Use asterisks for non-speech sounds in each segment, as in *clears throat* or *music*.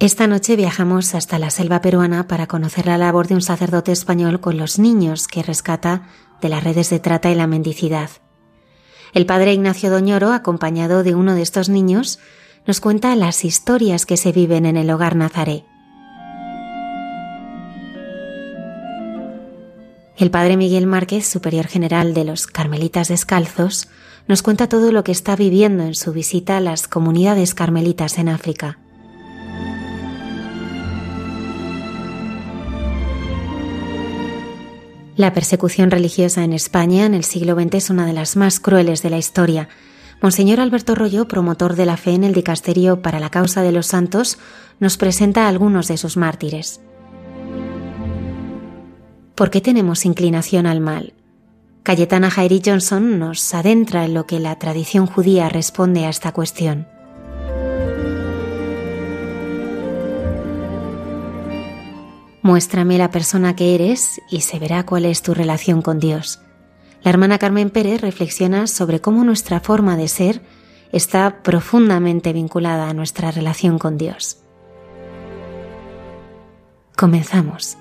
Esta noche viajamos hasta la selva peruana para conocer la labor de un sacerdote español con los niños que rescata de las redes de trata y la mendicidad. El padre Ignacio Doñoro, acompañado de uno de estos niños, nos cuenta las historias que se viven en el hogar Nazaré. El padre Miguel Márquez, superior general de los Carmelitas Descalzos, nos cuenta todo lo que está viviendo en su visita a las comunidades carmelitas en África. La persecución religiosa en España en el siglo XX es una de las más crueles de la historia. Monseñor Alberto Rollo, promotor de la fe en el Dicasterio para la Causa de los Santos, nos presenta a algunos de sus mártires. ¿Por qué tenemos inclinación al mal? Cayetana Jairi Johnson nos adentra en lo que la tradición judía responde a esta cuestión. Muéstrame la persona que eres y se verá cuál es tu relación con Dios. La hermana Carmen Pérez reflexiona sobre cómo nuestra forma de ser está profundamente vinculada a nuestra relación con Dios. Comenzamos.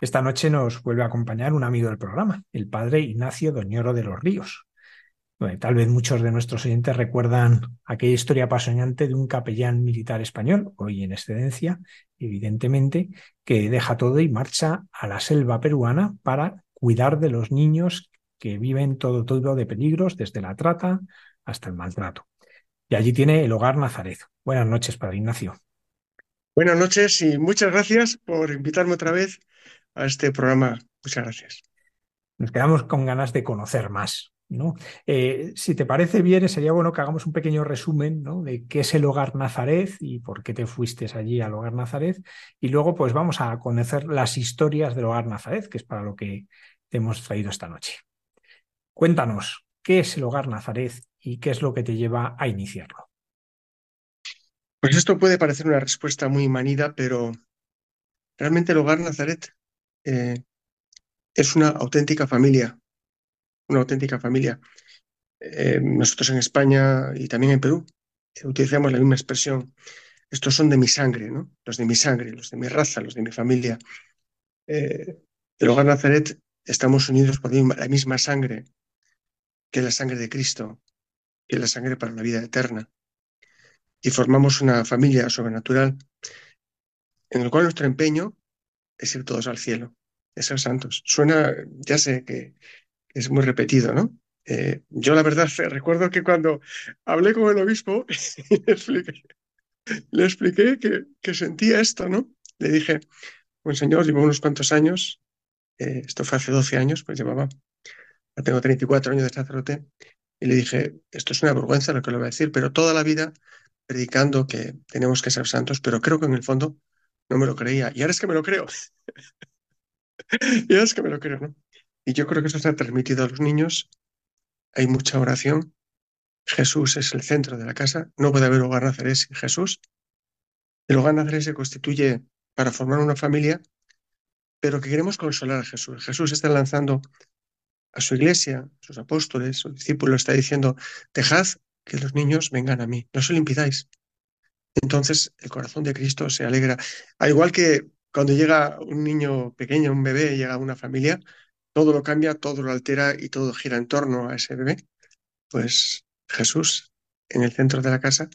Esta noche nos vuelve a acompañar un amigo del programa, el padre Ignacio Doñoro de los Ríos. Tal vez muchos de nuestros oyentes recuerdan aquella historia apasionante de un capellán militar español, hoy en excedencia, evidentemente, que deja todo y marcha a la selva peruana para cuidar de los niños que viven todo tipo de peligros, desde la trata hasta el maltrato. Y allí tiene el hogar Nazaret. Buenas noches, padre Ignacio. Buenas noches y muchas gracias por invitarme otra vez a este programa. Muchas gracias. Nos quedamos con ganas de conocer más. ¿no? Eh, si te parece bien, sería bueno que hagamos un pequeño resumen ¿no? de qué es el hogar Nazaret y por qué te fuiste allí al hogar Nazaret. Y luego, pues vamos a conocer las historias del hogar Nazaret, que es para lo que te hemos traído esta noche. Cuéntanos, ¿qué es el hogar Nazaret y qué es lo que te lleva a iniciarlo? Pues esto puede parecer una respuesta muy manida, pero realmente el hogar Nazaret eh, es una auténtica familia. una auténtica familia. Eh, nosotros en España y también en Perú eh, utilizamos la misma expresión. Estos son de mi sangre, ¿no? Los de mi sangre, los de mi raza, los de mi familia. Eh, el hogar Nazaret estamos unidos por la misma sangre que la sangre de Cristo, que la sangre para la vida eterna. Y formamos una familia sobrenatural en el cual nuestro empeño es ir todos al cielo, es ser santos. Suena, ya sé que es muy repetido, ¿no? Eh, yo la verdad recuerdo que cuando hablé con el obispo *laughs* le expliqué, le expliqué que, que sentía esto, ¿no? Le dije, pues señor, llevo unos cuantos años, eh, esto fue hace 12 años, pues llevaba, ya tengo 34 años de sacerdote, y le dije, esto es una vergüenza lo que le voy a decir, pero toda la vida predicando que tenemos que ser santos, pero creo que en el fondo no me lo creía. Y ahora es que me lo creo. *laughs* y ahora es que me lo creo, ¿no? Y yo creo que eso ha transmitido a los niños. Hay mucha oración. Jesús es el centro de la casa. No puede haber hogar Nazaret sin Jesús. El hogar Nazaret se constituye para formar una familia, pero que queremos consolar a Jesús. Jesús está lanzando a su iglesia, a sus apóstoles, sus discípulos, está diciendo, dejad que los niños vengan a mí, no se lo impidáis. Entonces el corazón de Cristo se alegra. Al igual que cuando llega un niño pequeño, un bebé, llega una familia, todo lo cambia, todo lo altera y todo gira en torno a ese bebé. Pues Jesús, en el centro de la casa,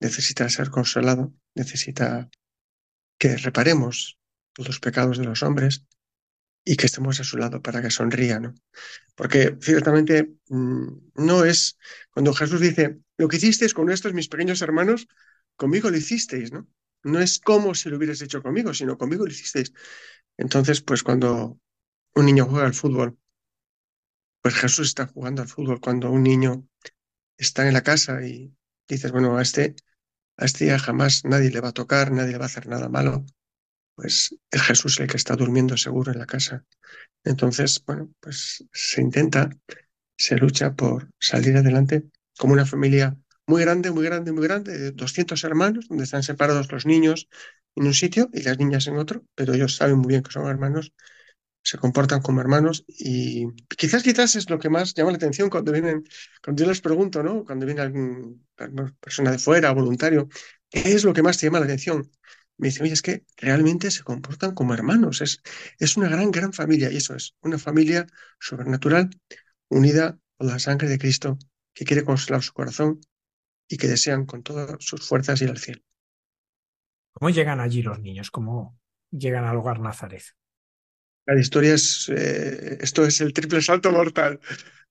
necesita ser consolado, necesita que reparemos los pecados de los hombres y que estemos a su lado para que sonría, ¿no? Porque ciertamente mm, no es cuando Jesús dice, lo que hicisteis con estos mis pequeños hermanos, conmigo lo hicisteis, ¿no? No es como si lo hubierais hecho conmigo, sino conmigo lo hicisteis. Entonces, pues cuando un niño juega al fútbol, pues Jesús está jugando al fútbol. Cuando un niño está en la casa y dices, bueno, a este, a este ya jamás nadie le va a tocar, nadie le va a hacer nada malo, pues es Jesús el que está durmiendo seguro en la casa. Entonces, bueno, pues se intenta, se lucha por salir adelante como una familia muy grande, muy grande, muy grande, de 200 hermanos, donde están separados los niños en un sitio y las niñas en otro, pero ellos saben muy bien que son hermanos, se comportan como hermanos y quizás, quizás es lo que más llama la atención cuando vienen, cuando yo les pregunto, ¿no? Cuando viene alguna persona de fuera, voluntario, ¿qué es lo que más te llama la atención? Me dice, oye, es que realmente se comportan como hermanos, es, es una gran, gran familia y eso es, una familia sobrenatural unida por la sangre de Cristo que quiere consolar su corazón y que desean con todas sus fuerzas ir al cielo. ¿Cómo llegan allí los niños? ¿Cómo llegan al hogar Nazaret? La historia es, eh, esto es el triple salto mortal.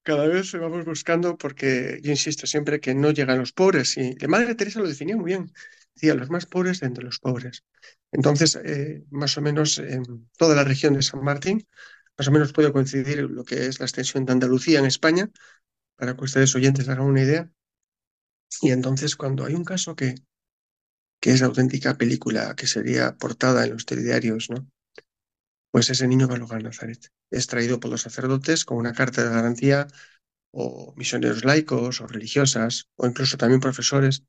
Cada vez vamos buscando porque yo insisto siempre que no llegan los pobres y la Madre Teresa lo definía muy bien. Decía, los más pobres de entre los pobres. Entonces, eh, más o menos en toda la región de San Martín, más o menos puede coincidir lo que es la extensión de Andalucía en España, para que ustedes oyentes hagan una idea. Y entonces cuando hay un caso que, que es auténtica película, que sería portada en los telediarios, ¿no? Pues ese niño va al hogar Nazaret. Es traído por los sacerdotes con una carta de garantía o misioneros laicos o religiosas o incluso también profesores.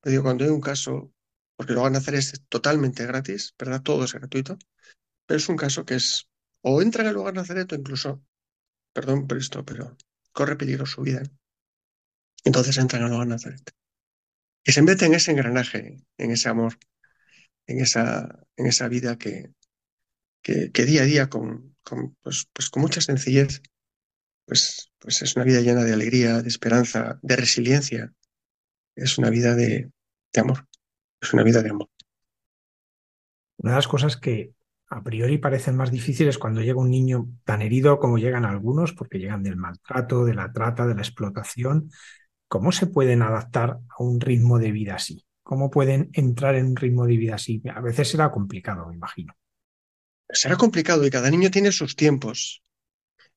Pero digo, cuando hay un caso, porque el hogar Nazaret es totalmente gratis, ¿verdad? Todo es gratuito, pero es un caso que es o entra en el hogar Nazaret o incluso, perdón por esto, pero corre peligro su vida. Entonces entran al hogar Nazaret. Y se mete en ese engranaje, en ese amor, en esa, en esa vida que, que, que día a día, con, con, pues, pues con mucha sencillez, pues, pues es una vida llena de alegría, de esperanza, de resiliencia. Es una vida de, de amor. Es una vida de amor. Una de las cosas que a priori parecen más difíciles cuando llega un niño tan herido como llegan algunos, porque llegan del maltrato, de la trata, de la explotación. ¿Cómo se pueden adaptar a un ritmo de vida así? ¿Cómo pueden entrar en un ritmo de vida así? A veces será complicado, me imagino. Será complicado y cada niño tiene sus tiempos.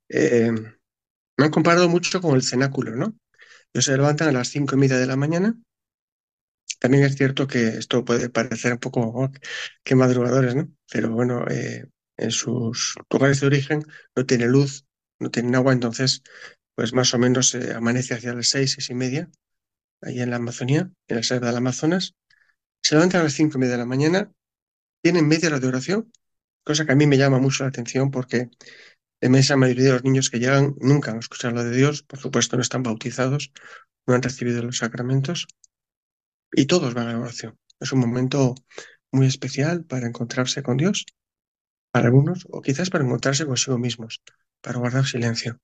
Eh, me han comparado mucho con el cenáculo, ¿no? Ellos se levantan a las cinco y media de la mañana. También es cierto que esto puede parecer un poco que madrugadores, ¿no? Pero bueno, eh, en sus lugares de origen no tiene luz, no tienen agua, entonces, pues más o menos se amanece hacia las seis, seis y media, ahí en la Amazonía, en la selva del Amazonas. Se levantan a las cinco y media de la mañana, tienen media hora de oración, cosa que a mí me llama mucho la atención porque La inmensa mayoría de los niños que llegan nunca han escuchado de Dios, por supuesto no están bautizados, no han recibido los sacramentos y todos van a la oración. Es un momento muy especial para encontrarse con Dios, para algunos, o quizás para encontrarse consigo mismos, para guardar silencio.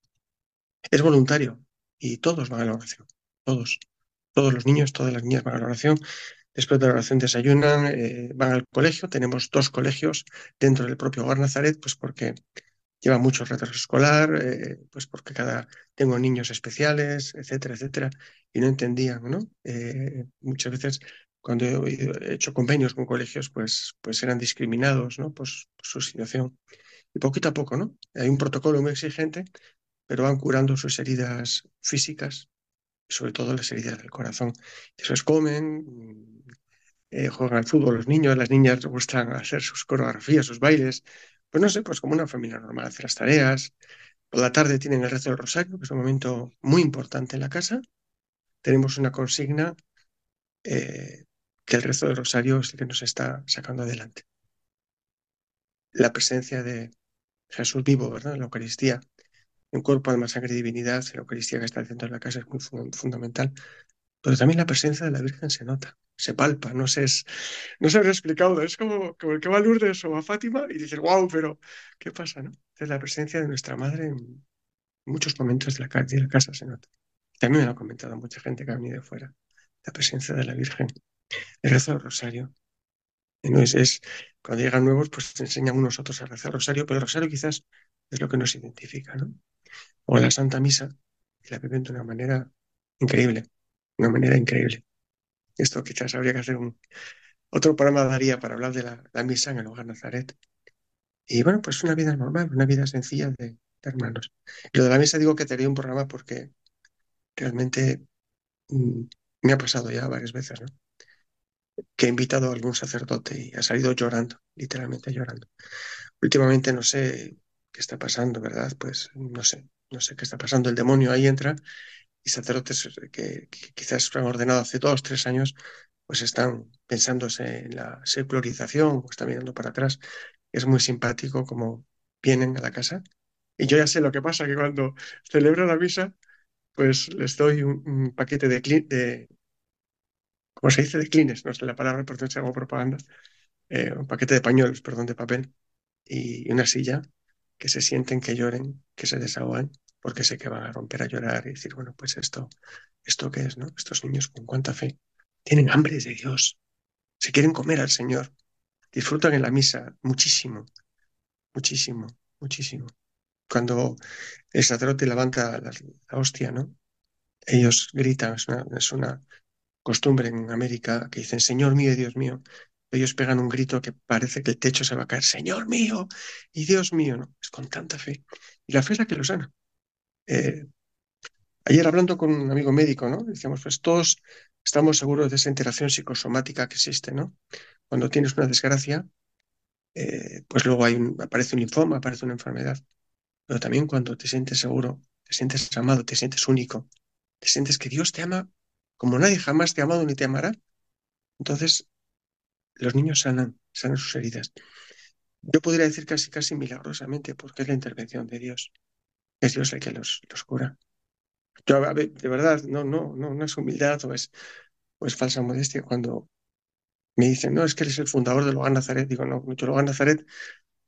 Es voluntario y todos van a la oración, todos. Todos los niños, todas las niñas van a la oración. Después de la oración desayunan, eh, van al colegio. Tenemos dos colegios dentro del propio Hogar Nazaret, pues porque lleva mucho retraso escolar, eh, pues porque cada tengo niños especiales, etcétera, etcétera, y no entendían, ¿no? Eh, muchas veces cuando he, he hecho convenios con colegios, pues, pues eran discriminados, ¿no? Pues, por su situación. Y poquito a poco, ¿no? Hay un protocolo muy exigente, pero van curando sus heridas físicas, sobre todo las heridas del corazón. Después comen, mm, eh, juegan al fútbol los niños, las niñas gustan hacer sus coreografías, sus bailes. Pues no sé, pues como una familia normal, hacer las tareas. Por la tarde tienen el rezo del rosario, que es un momento muy importante en la casa. Tenemos una consigna eh, que el rezo del rosario es el que nos está sacando adelante. La presencia de Jesús vivo, ¿verdad? En la Eucaristía, en cuerpo, alma, sangre y divinidad, la Eucaristía que está al centro de la casa es muy fu- fundamental. Pero también la presencia de la Virgen se nota, se palpa, no sé, es, no se habrá explicado, es como, como el que va a Lourdes o a Fátima y dices, wow, pero ¿qué pasa, no? Entonces la presencia de nuestra madre en muchos momentos de la, de la casa se nota. También me lo ha comentado mucha gente que ha venido de fuera, la presencia de la Virgen. El rezo del rosario. No es, cuando llegan nuevos, pues enseñan unos otros a rezar el rosario, pero el rosario quizás es lo que nos identifica, ¿no? O la Santa Misa, que la viven de una manera increíble, de una manera increíble. Esto quizás habría que hacer un otro programa daría para hablar de la, la misa en el hogar Nazaret. Y bueno, pues una vida normal, una vida sencilla de, de hermanos. Y lo de la misa digo que te haría un programa porque realmente mm, me ha pasado ya varias veces, ¿no? Que he invitado a algún sacerdote y ha salido llorando, literalmente llorando. Últimamente no sé qué está pasando, ¿verdad? Pues no sé, no sé qué está pasando. El demonio ahí entra y sacerdotes que, que quizás se han ordenado hace dos, tres años, pues están pensándose en la secularización o están mirando para atrás. Es muy simpático como vienen a la casa. Y yo ya sé lo que pasa, que cuando celebro la misa, pues les doy un, paquete de, de, ¿cómo se dice? De clines, no sé la palabra, porque no hago propaganda, eh, un paquete de pañuelos, perdón, de papel y una silla, que se sienten, que lloren, que se desahogan, porque sé que van a romper a llorar y decir, bueno, pues esto, ¿esto qué es, no? Estos niños con cuánta fe tienen hambre de Dios, se quieren comer al Señor, disfrutan en la misa muchísimo, muchísimo, muchísimo. Cuando el sacerdote levanta la, hostia, ¿no? Ellos gritan, es una, es una costumbre en América que dicen, Señor mío Dios mío. Ellos pegan un grito que parece que el techo se va a caer, Señor mío y Dios mío, ¿no? Es con tanta fe. Y la fe es la que los sana. Eh, ayer hablando con un amigo médico, ¿no? Decíamos, pues todos estamos seguros de esa interacción psicosomática que existe, ¿no? Cuando tienes una desgracia, eh, pues luego hay aparece un linfoma, aparece una enfermedad. Pero también cuando te sientes seguro, te sientes amado, te sientes único, te sientes que Dios te ama como nadie jamás te ha amado ni te amará. Entonces, los niños sanan, sanan sus heridas. Yo podría decir casi, casi milagrosamente, porque es la intervención de Dios. Es Dios el que los, los cura. Yo, de verdad, no, no, no, no es humildad o es, o falsa modestia. Cuando me dicen, no, es que él es el fundador del Hogar Nazaret, digo, no, yo el Nazaret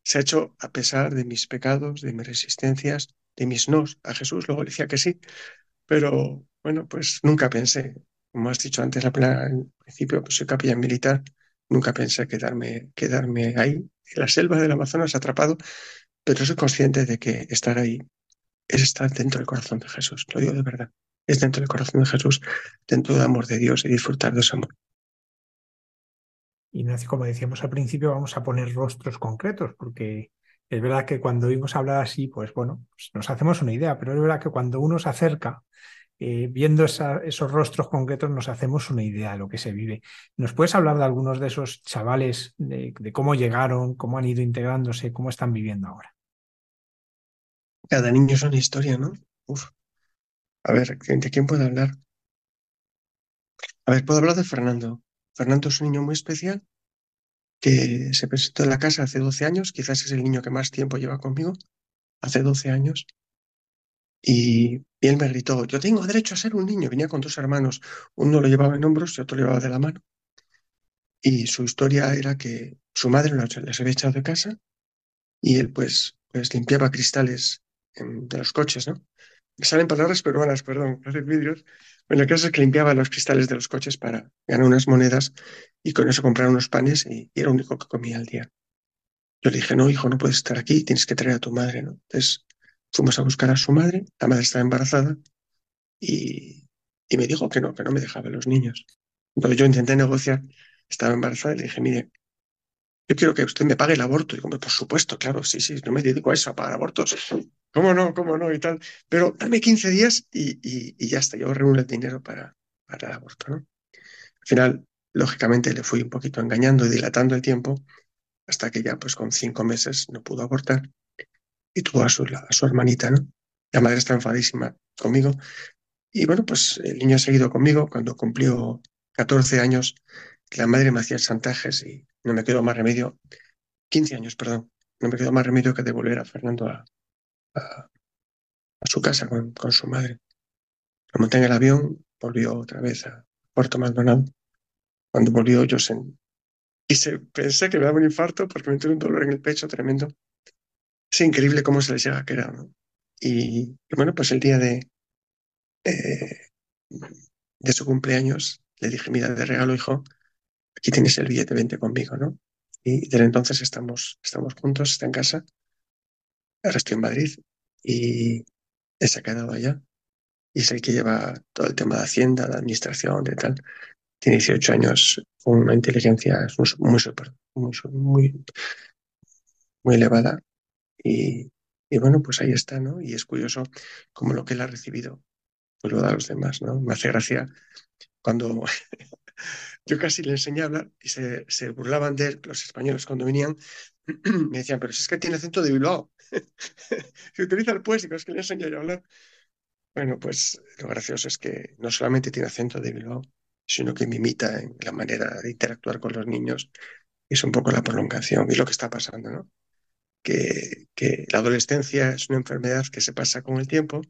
se ha hecho a pesar de mis pecados, de mis resistencias, de mis nos a Jesús. Luego decía que sí, pero bueno, pues nunca pensé, como has dicho antes, al principio, pues soy capellán militar, nunca pensé quedarme, quedarme ahí, en la selva del Amazonas atrapado, pero soy consciente de que estar ahí es estar dentro del corazón de Jesús, lo digo de verdad, es dentro del corazón de Jesús, dentro del amor de Dios y disfrutar de ese amor. Ignacio, como decíamos al principio, vamos a poner rostros concretos, porque es verdad que cuando oímos hablar así, pues bueno, pues nos hacemos una idea, pero es verdad que cuando uno se acerca, eh, viendo esos rostros concretos, nos hacemos una idea de lo que se vive. ¿Nos puedes hablar de algunos de esos chavales, de, de cómo llegaron, cómo han ido integrándose, cómo están viviendo ahora? Cada niño es una historia, ¿no? Uf. A ver, ¿de quién puedo hablar? A ver, puedo hablar de Fernando. Fernando es un niño muy especial que se presentó en la casa hace 12 años, quizás es el niño que más tiempo lleva conmigo. hace 12 años, y, él me gritó, yo tengo derecho a ser un niño. Venía con dos hermanos, uno lo llevaba en hombros y otro lo llevaba de la mano. Y su historia era que su madre les había echado de casa y él pues, pues limpiaba cristales en- de los coches, ¿no? Me salen palabras peruanas, perdón, hacer vídeos. Bueno, el caso es que limpiaba los cristales de los coches para ganar unas monedas y con eso comprar unos panes y, y era lo único que comía al día. Yo le dije, no, hijo, no puedes estar aquí, tienes que traer a tu madre, ¿no? Entonces fuimos a buscar a su madre, la madre estaba embarazada y, y me dijo que no, que no me dejaba los niños. Entonces yo intenté negociar, estaba embarazada y le dije, mire, yo quiero que usted me pague el aborto. Y digo, por supuesto, claro, sí, sí, no me dedico a eso, a pagar abortos. ¿Cómo no? ¿Cómo no? Y tal. Pero dame 15 días y, y, y ya está, yo reúno el dinero para, para el aborto, ¿no? Al final, lógicamente, le fui un poquito engañando y dilatando el tiempo hasta que ya, pues con cinco meses no pudo abortar y tuvo a su, hermanita, ¿no? La madre está enfadísima conmigo. Y bueno, pues el niño ha seguido conmigo. Cuando cumplió 14 años, la madre me hacía chantajes y no me quedó más remedio, 15 años, perdón, no me quedó más remedio que devolver a Fernando a, a, su casa con, su madre. Lo monté en el avión, volvió otra vez a Puerto Maldonado. Cuando volvió yo sen- y se, pensé que me daba un infarto porque me entró un dolor en el pecho tremendo. Es increíble cómo se les llega a quedar, ¿no? Y, bueno, pues el día de, eh, de su cumpleaños le dije, mira, de regalo, hijo, aquí tienes el billete, vente conmigo, ¿no? Y desde entonces estamos, estamos juntos, está en casa, ahora estoy en Madrid y se ha quedado allá. Y es el que lleva todo el tema de Hacienda, de administración, de tal. Tiene 18 años, una inteligencia muy, muy, muy, muy elevada. Y, bueno, pues ahí está, ¿no? Y es curioso cómo lo que él ha recibido, pues lo da a los demás, ¿no? Me hace gracia cuando *laughs* yo casi le enseñé a hablar y se, burlaban de él, los españoles cuando venían, *clears throat* me decían, pero si es que tiene acento de Bilbao. *laughs* Se utiliza el poético, es que le enseñé a hablar. Bueno, pues lo gracioso es que no solamente tiene acento de Bilbao, sino que me imita en la manera de interactuar con los niños. Es un poco la prolongación y lo que está pasando, ¿no? Que, que la adolescencia es una enfermedad que se pasa con el tiempo,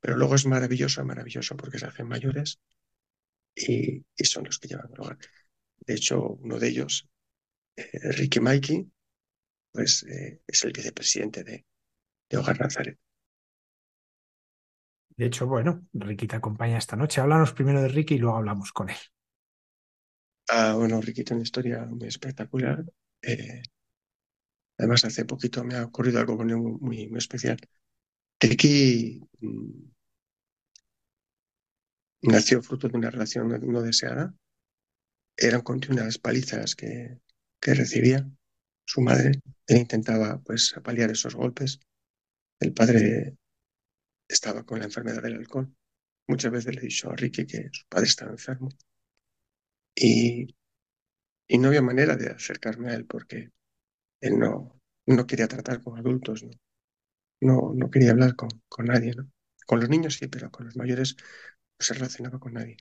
pero luego es maravilloso, maravilloso porque se hacen mayores y, y son los que llevan el hogar. De hecho, uno de ellos, eh, Ricky Mikey, pues eh, es el vicepresidente de, de Hogar Nazaret. De hecho, bueno, Ricky te acompaña esta noche. Háblanos primero de Ricky y luego hablamos con él. Ah, bueno, Ricky tiene una historia muy espectacular. Eh, además, hace poquito me ha ocurrido algo muy, muy especial. Ricky mm, nació fruto de una relación no, no deseada. Eran continuas palizas que, que recibía su madre. Él intentaba, pues, paliar esos golpes. El padre estaba con la enfermedad del alcohol. Muchas veces le he dicho a Ricky que su padre estaba enfermo y, y no había manera de acercarme a él porque él no, no quería tratar con adultos, ¿no? No, no quería hablar con, con nadie, ¿no? Con los niños sí, pero con los mayores no se relacionaba con nadie.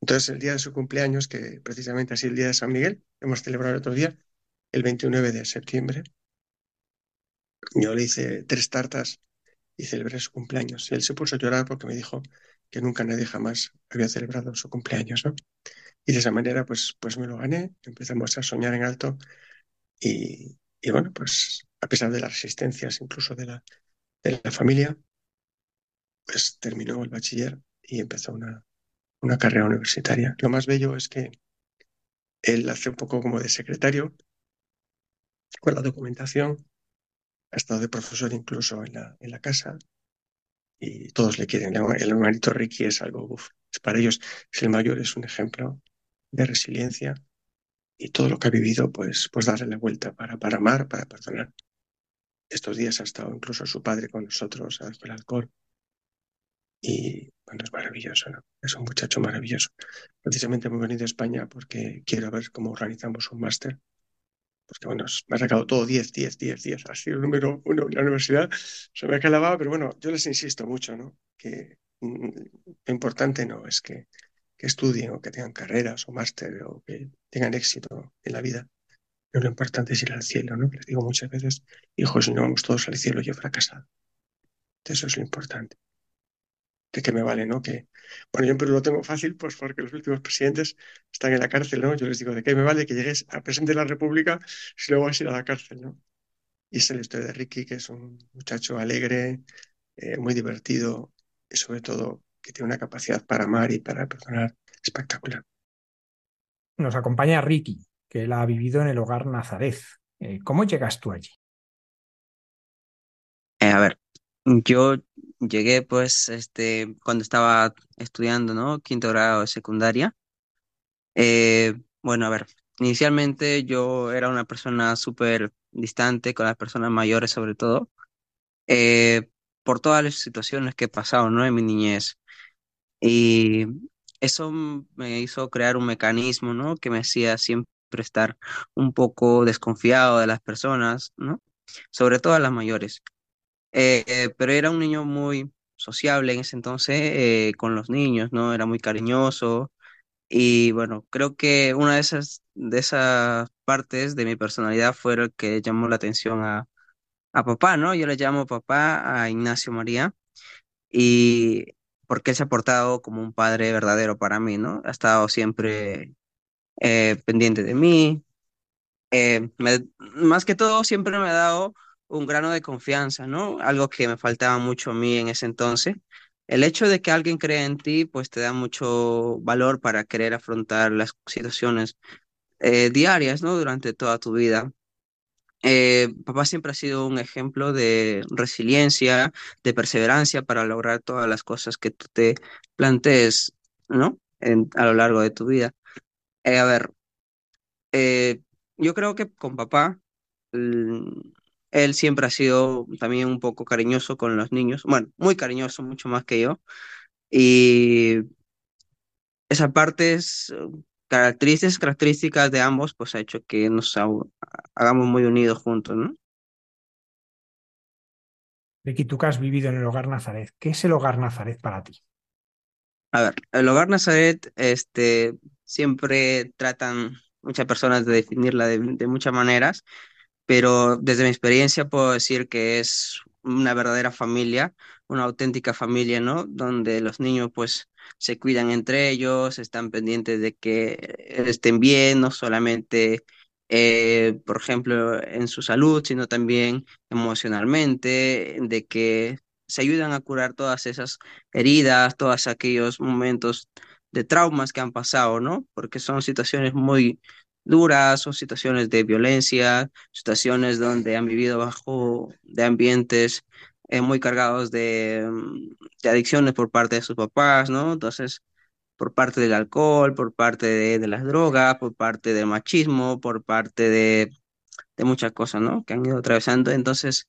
Entonces, el día de su cumpleaños, que precisamente así el día de San Miguel, hemos celebrado el otro día, el 29 de septiembre, yo le hice tres tartas y celebré su cumpleaños. Y él se puso a llorar porque me dijo que nunca nadie jamás había celebrado su cumpleaños, ¿no? Y de esa manera, pues, pues me lo gané, empezamos a soñar en alto y, y bueno, pues a pesar de las resistencias incluso de la, de la familia, pues terminó el bachiller y empezó una, una carrera universitaria. Lo más bello es que él hace un poco como de secretario con la documentación, ha estado de profesor incluso en la, en la casa y todos le quieren. El, hermanito Ricky es algo, uf, para ellos, es el mayor, es un ejemplo de resiliencia y todo lo que ha vivido, pues, pues darle la vuelta para, para amar, para perdonar. Estos días ha estado incluso su padre con nosotros, dejado el alcohol. Y bueno, es maravilloso, ¿no? Es un muchacho maravilloso. Precisamente hemos venido a España porque quiero ver cómo organizamos un máster. Porque bueno, me ha sacado todo 10, 10, 10, 10. Ha sido el número uno en la universidad. Se me ha calabado, pero bueno, yo les insisto mucho, ¿no? Que mm, lo importante no es que, que estudien o que tengan carreras o máster o que tengan éxito en la vida. que lo importante es ir al cielo, ¿no? Les digo muchas veces, hijos, si no vamos todos al cielo, yo he fracasado. Eso es lo importante. ¿De qué me vale, no? Que, bueno, yo en Perú lo tengo fácil, pues porque los últimos presidentes están en la cárcel, ¿no? Yo les digo, ¿de qué me vale que llegues a presidente de la República si luego vas a ir a la cárcel, ¿no? Y es la historia de Ricky, que es un muchacho alegre, eh, muy divertido y sobre todo que tiene una capacidad para amar y para perdonar espectacular. Nos acompaña Ricky, que él ha vivido en el hogar Nazaret. Eh, ¿Cómo llegas tú allí? Eh, a ver, yo llegué pues este cuando estaba estudiando, ¿no? Quinto grado de secundaria. Eh, bueno, a ver, inicialmente yo era una persona súper distante con las personas mayores sobre todo, eh, por todas las situaciones que he pasado, ¿no? En mi niñez. Y eso me hizo crear un mecanismo, ¿no? Que me hacía siempre estar un poco desconfiado de las personas, ¿no? Sobre todo a las mayores. Eh, eh, pero era un niño muy sociable en ese entonces eh, con los niños, ¿no? Era muy cariñoso y bueno, creo que una de esas, de esas partes de mi personalidad fue el que llamó la atención a, a papá, ¿no? Yo le llamo papá a Ignacio María y porque él se ha portado como un padre verdadero para mí, ¿no? Ha estado siempre eh, pendiente de mí, eh, más que todo siempre me ha dado un grano de confianza, ¿no? Algo que me faltaba mucho a mí en ese entonces. El hecho de que alguien crea en ti, pues te da mucho valor para querer afrontar las situaciones eh, diarias, ¿no? Durante toda tu vida. Eh, papá siempre ha sido un ejemplo de resiliencia, de perseverancia para lograr todas las cosas que tú te plantees, ¿no? A lo largo de tu vida. Eh, a ver, eh, yo creo que con papá, mm, él siempre ha sido también un poco cariñoso con los niños, bueno, muy cariñoso, mucho más que yo, y esa parte es características, características de ambos, pues ha hecho que nos ha- hagamos muy unidos juntos, ¿no? Ricky, tú que has vivido en el hogar Nazaret, ¿qué es el hogar Nazaret para ti? A ver, el hogar Nazaret, este, siempre tratan muchas personas de definirla de, de muchas maneras, pero desde mi experiencia puedo decir que es una verdadera familia, una auténtica familia, ¿no? Donde los niños pues se cuidan entre ellos, están pendientes de que estén bien, no solamente, eh, por ejemplo, en su salud, sino también emocionalmente, de que se ayudan a curar todas esas heridas, todos aquellos momentos de traumas que han pasado, ¿no? Porque son situaciones muy duras, son situaciones de violencia situaciones donde han vivido bajo de ambientes eh, muy cargados de, mm, de adicciones por parte de sus papás, ¿no? Entonces, por parte del alcohol, por parte de, de las drogas, por parte del machismo, por parte de, de muchas cosas, ¿no? Que han ido atravesando. Entonces,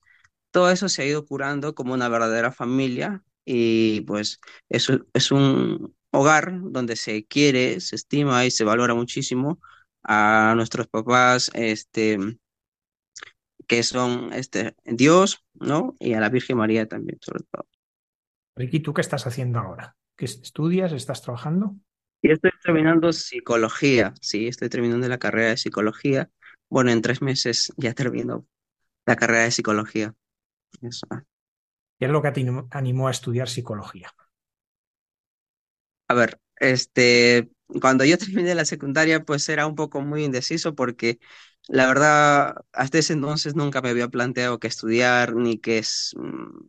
todo eso se ha ido curando como una verdadera familia y pues eso es un hogar donde se quiere, se estima y se valora muchísimo a nuestros papás, este que son este, Dios, ¿no? Y a la Virgen María también, sobre todo. Ricky, ¿tú qué estás haciendo ahora? ¿Qué estudias? ¿Estás trabajando? Y estoy terminando psicología, sí, estoy terminando la carrera de psicología. Bueno, en tres meses ya termino la carrera de psicología. Eso. ¿Qué es lo que te animó- animó a estudiar psicología? A ver, este, cuando yo *laughs* terminé la secundaria, pues era un poco muy indeciso porque la verdad, hasta ese entonces nunca me había planteado que estudiar ni que es, mm,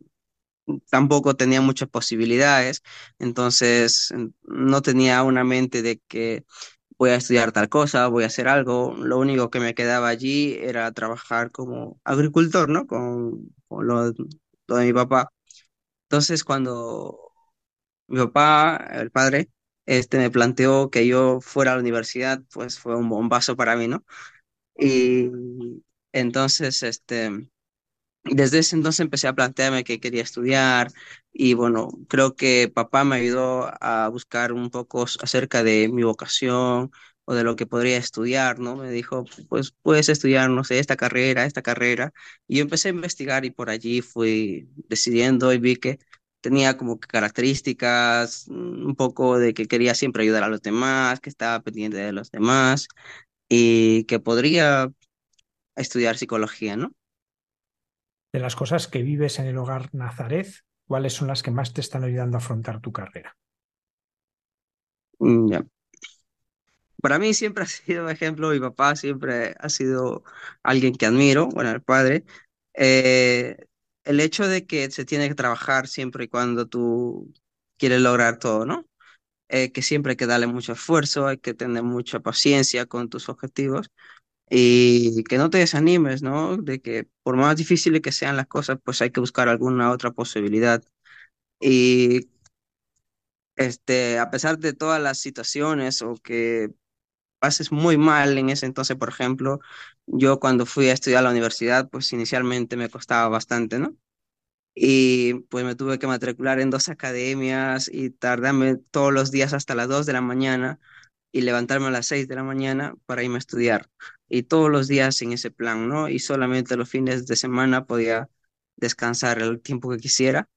tampoco tenía muchas posibilidades, entonces no tenía una mente de que voy a estudiar tal cosa, voy a hacer algo. Lo único que me quedaba allí era trabajar como agricultor, ¿no? Con, con lo de mi papá. Entonces, cuando mi papá, el padre, este, me planteó que yo fuera a la universidad, pues fue un bombazo para mí, ¿no? Y entonces, este, desde ese entonces empecé a plantearme que quería estudiar y bueno, creo que papá me ayudó a buscar un poco acerca de mi vocación o de lo que podría estudiar, ¿no? Me dijo, pues puedes estudiar, no sé, esta carrera, esta carrera. Y yo empecé a investigar y por allí fui decidiendo y vi que tenía como que características, mm, un poco de que quería siempre ayudar a los demás, que estaba pendiente de los demás y que podría estudiar psicología, ¿no? De las cosas que vives en el hogar Nazaret, ¿cuáles son las que más te están ayudando a afrontar tu carrera? Mm, ya. Para mí siempre *laughs* ha sido ejemplo, mi papá siempre ha sido alguien que admiro, bueno, el padre. Eh, el hecho de que se tiene que trabajar siempre y cuando tú quieres lograr todo, ¿no? Eh, que siempre hay que darle mucho esfuerzo, hay que tener mucha paciencia con tus objetivos y que no te desanimes, ¿no? De que por más difíciles que sean las cosas, pues hay que buscar alguna otra posibilidad. Y este, a pesar de todas las situaciones o que pases muy mal en ese entonces, por ejemplo, yo cuando fui a estudiar a la universidad, pues inicialmente me costaba bastante, ¿no? Y pues me tuve que matricular en dos academias y tardarme todos los días hasta las 2 de la mañana y levantarme a las 6 de la mañana para irme a estudiar. Y todos los días en ese plan, ¿no? Y solamente los fines de semana podía descansar el tiempo que quisiera.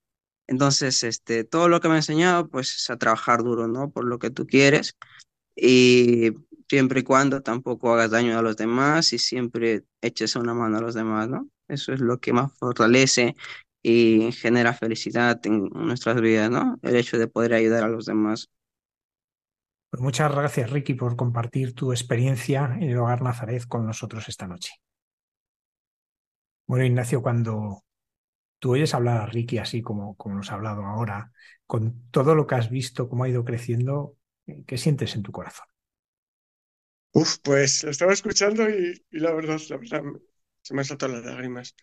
Entonces, este, todo lo que me ha enseñado, pues es a trabajar duro, ¿no? Por lo que tú quieres y siempre y cuando tampoco hagas daño a los demás y siempre eches una mano a los demás, ¿no? Eso es lo que más fortalece y genera felicidad en nuestras vidas, ¿no? El hecho de poder ayudar a los demás. Pues muchas gracias, Ricky, por compartir tu experiencia en el hogar Nazaret con nosotros esta noche. Bueno, Ignacio, cuando tú oyes hablar a Ricky así como, como nos ha hablado ahora, con todo lo que has visto, cómo ha ido creciendo, ¿qué sientes en tu corazón? Uf, pues lo estaba escuchando y, la verdad, la verdad, se me han saltado las lágrimas,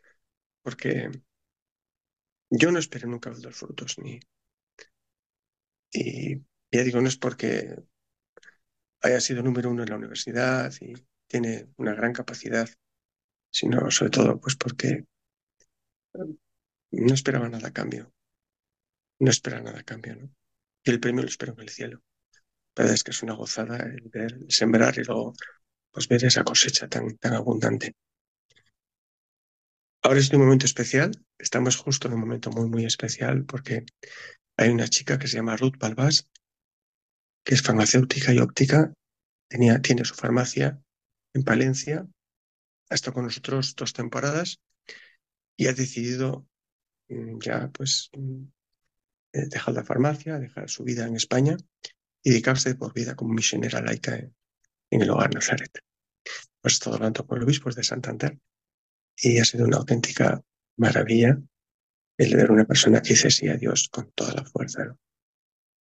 porque yo no esperé nunca los frutos, ni, y ya digo, no es porque haya sido número uno en la universidad y tiene una gran capacidad, sino sobre todo pues porque no esperaba nada a cambio, no esperaba nada a cambio, ¿no? Y el premio lo espero en el cielo. La verdad es que es una gozada el ver, sembrar y luego pues ver esa cosecha tan, tan abundante. Ahora es un momento especial, estamos justo en un momento muy, muy especial porque hay una chica que se llama Ruth Balbás, que es farmacéutica y óptica, tenía, tiene su farmacia en Palencia, ha estado con nosotros dos temporadas y ha decidido mm, ya pues mm, eh, dejar la farmacia, dejar su vida en España y dedicarse por vida como misionera laica en, en el hogar Nazaret. Pues estado hablando con los obispos de Santander y ha sido una auténtica maravilla el ver una persona que dice sí a Dios con toda la fuerza. ¿no?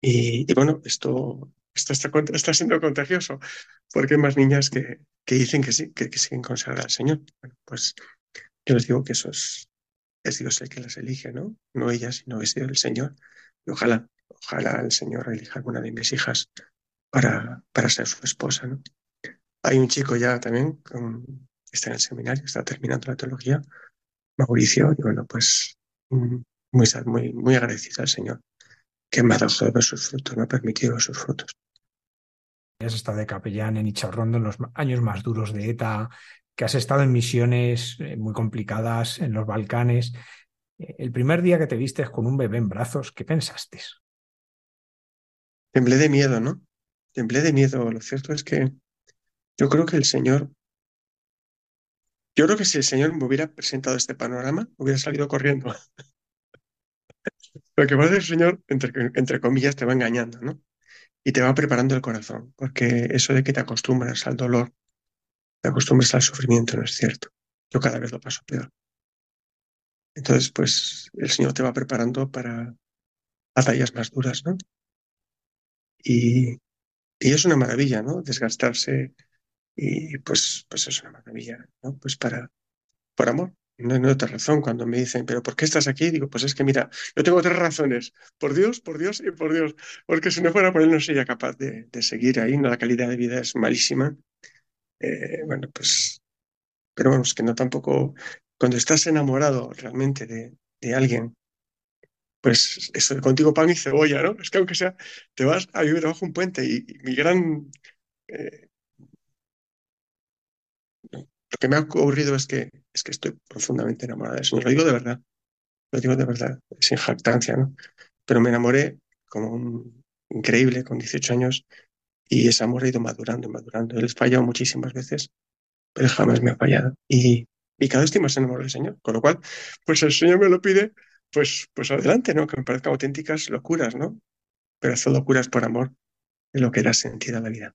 Y, y, bueno, esto, esto está, está, siendo contagioso, porque hay más niñas que, que dicen que sí, que, que siguen consagradas al Señor. Bueno, pues yo les digo que eso es, es Dios el que las elige, ¿no? No ellas, sino es el Señor. Y ojalá, ojalá el Señor elija alguna de mis hijas para, para ser su esposa. Hay un chico ya también, con, está en el seminario, está terminando la teología, Mauricio, y bueno, pues muy, muy, muy agradecido al Señor que me ha dejado ver sus frutos, me ha permitido ver sus frutos. Has estado de capellán en Icharrondo en los años más duros de ETA, que has estado en misiones muy complicadas en los Balcanes. El primer día que te vistes con un bebé en brazos, ¿qué pensaste? Temblé de miedo, ¿no? Temblé de miedo. Lo cierto es que yo creo que el Señor yo creo que si el Señor me hubiera presentado este panorama, hubiera salido corriendo. *laughs* Lo que pasa es que el Señor, entre, entre comillas, te va engañando, ¿no? Y te va preparando el corazón, porque eso de que te acostumbras al dolor, te acostumbras al sufrimiento, no es cierto. Yo cada vez lo paso peor. Entonces, pues el Señor te va preparando para batallas más duras, ¿no? Y, y es una maravilla, ¿no? Desgastarse y pues, pues es una maravilla, ¿no? Pues para, por amor. No hay otra razón. Cuando me dicen, ¿pero por qué estás aquí? Digo, pues es que mira, yo tengo tres razones. Por Dios, por Dios y por Dios. Porque si no fuera por Él no sería capaz de, seguir ahí. ¿no? La calidad de vida es malísima. Eh, bueno, pues, pero vamos, que no tampoco. Cuando estás enamorado realmente de, de alguien, pues eso de contigo pan y cebolla, ¿no? Es que aunque sea, te vas a vivir bajo un puente y, mi gran. Eh, lo que me ha ocurrido es que, es que estoy profundamente enamorada del Señor. Lo digo de verdad, lo digo de verdad, sin jactancia, ¿no? Pero me enamoré como un increíble con 18 años y ese amor ha ido madurando y madurando. Él he fallado muchísimas veces, pero jamás me ha fallado. Y, y cada vez estoy más enamorado del Señor. Con lo cual, pues el Señor me lo pide, pues, pues adelante, ¿no? Que me parezcan auténticas locuras, ¿no? Pero hacer locuras por amor de lo que da sentido a la vida.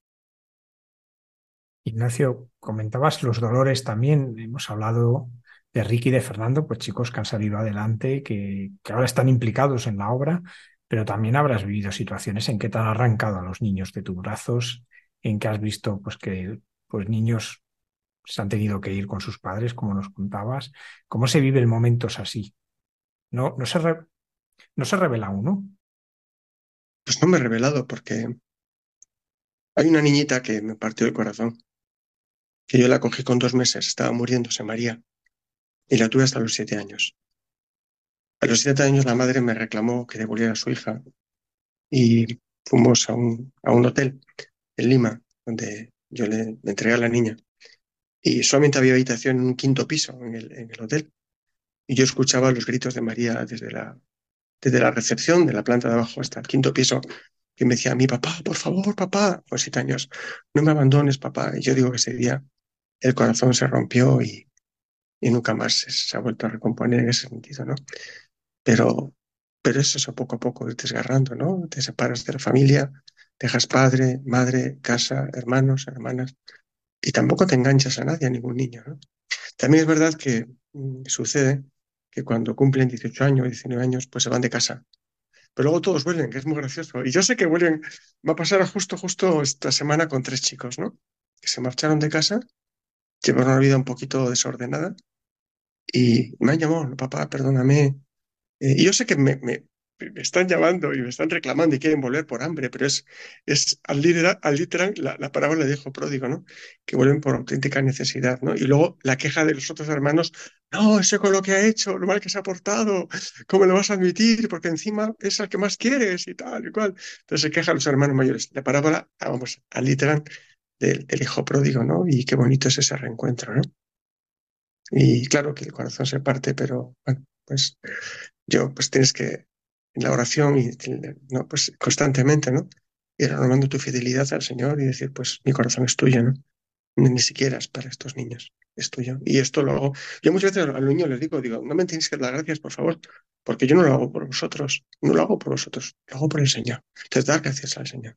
Ignacio, comentabas los dolores también. Hemos hablado de Ricky y de Fernando, pues chicos que han salido adelante, que, ahora están implicados en la obra, pero también habrás vivido situaciones en que te han arrancado a los niños de tus brazos, en que has visto pues que pues niños se han tenido que ir con sus padres, como nos contabas. ¿Cómo se vive en momentos así? No, no se re- no se revela uno. Pues no me he revelado porque hay una niñita que me partió el corazón, que yo la cogí con dos meses, estaba muriéndose María, y la tuve hasta los siete años. A los siete años la madre me reclamó que devolviera a su hija y fuimos a un, a un hotel en Lima, donde yo le, le entregué a la niña. Y solamente había habitación en un quinto piso en el, en el hotel. Y yo escuchaba los gritos de María desde la, desde la recepción de la planta de abajo hasta el quinto piso, que me decía, mi papá, por favor, papá, con siete años, no me abandones, papá. Y yo digo que ese día el corazón se rompió y, y nunca más se, se ha vuelto a recomponer en ese sentido, ¿no? Pero, pero es eso poco a poco, ir desgarrando, ¿no? Te separas de la familia, dejas padre, madre, casa, hermanos, hermanas, y tampoco te enganchas a nadie, a ningún niño, ¿no? También es verdad que mm, sucede que cuando cumplen 18 años, 19 años, pues se van de casa. Pero luego todos vuelven, que es muy gracioso. Y yo sé que vuelven, va a pasar justo, justo esta semana con tres chicos, ¿no? Que se marcharon de casa, llevaron una vida un poquito desordenada y me han llamado, papá, perdóname. Eh, y yo sé que me, me- están llamando y me están reclamando y quieren volver por hambre, pero es, es al literal, al literal la, la parábola de hijo pródigo, ¿no? Que vuelven por auténtica necesidad, ¿no? Y luego la queja de los otros hermanos, no, ese con lo que ha hecho, lo mal que se ha portado, ¿cómo lo vas a admitir? Porque encima es al que más quieres y tal y cual. Entonces se quejan los hermanos mayores. La parábola, ah, vamos, al literal del, del hijo pródigo, ¿no? Y qué bonito es ese reencuentro, ¿no? Y claro que el corazón se parte, pero bueno, pues yo, pues tienes que, en la oración, y no, pues constantemente, ¿no? Ir renovando tu fidelidad al Señor y decir, pues mi corazón es tuyo, ¿no? Ni, siquiera es para estos niños, es tuyo. Y esto lo hago. Yo muchas veces a los niños les digo, digo, no me tenéis que dar gracias, por favor, porque yo no lo hago por vosotros, no lo hago por vosotros, lo hago por el Señor. Entonces, dar gracias al Señor.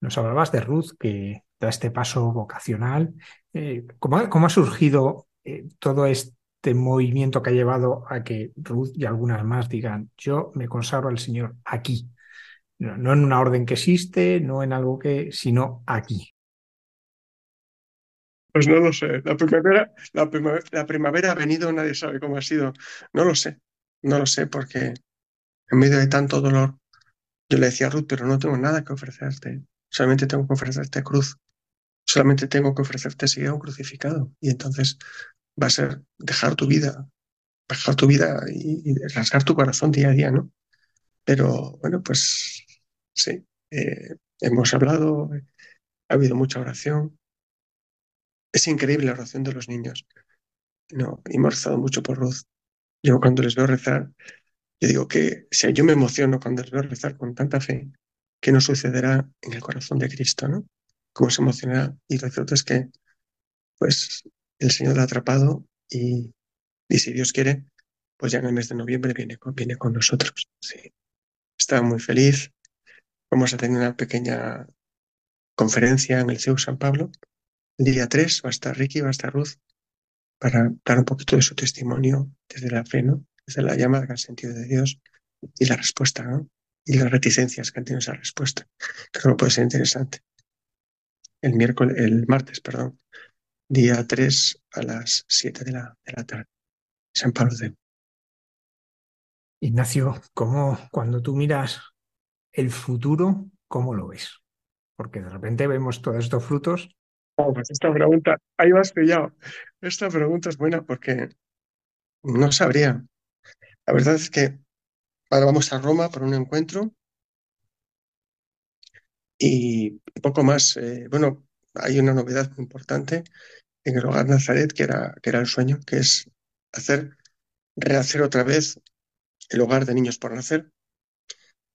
Nos hablabas de Ruth, que da este paso vocacional. Eh, ¿cómo, ha- cómo ha surgido eh, todo este movimiento que ha llevado a que Ruth y algunas más digan, yo me consagro al Señor aquí? No en una orden que existe, no en algo que, sino aquí. Pues no lo sé. La primavera, la primavera, ha venido, nadie sabe cómo ha sido. No lo sé, no lo sé, porque en medio de tanto dolor, yo le decía a Ruth, pero no tengo nada que ofrecerte. Solamente tengo que ofrecerte cruz. Solamente tengo que ofrecerte seguir a un crucificado. Y entonces va a ser dejar tu vida, dejar tu vida y, y rasgar tu corazón día a día, ¿no? Pero bueno, pues sí, eh, hemos hablado, ha habido mucha oración. Es increíble la oración de los niños. No, y hemos rezado mucho por Ruth. Yo cuando les veo rezar, yo digo que si yo me emociono cuando les veo rezar con tanta fe, ¿qué nos sucederá en el corazón de Cristo, ¿no? ¿Cómo se emocionará? Y lo cierto es que, pues, el Señor la ha atrapado y, y si Dios quiere, pues ya en el mes de noviembre viene con, viene con nosotros. Sí. Estaba muy feliz. Vamos a tener una pequeña conferencia en el CEU San Pablo. Día 3 va a estar Ricky, va a estar Ruth, para dar un poquito de su testimonio desde la fe, ¿no? Desde la llamada que han sentido de Dios y la respuesta, ¿no? Y las reticencias que han tenido esa respuesta. Creo que puede ser interesante. El miércoles, el martes, perdón, día 3 a las 7 de la, de la tarde. San Pablo de Ignacio, ¿cómo cuando tú miras el futuro, cómo lo ves? Porque de repente vemos todos estos frutos. Pues esta pregunta, ahí vas pillado. Esta pregunta es buena porque no sabría. La verdad es que ahora vamos a Roma por un encuentro y poco más. Eh, bueno, hay una novedad importante en el hogar Nazaret, que era, que era el sueño, que es hacer, rehacer otra vez el hogar de niños por nacer.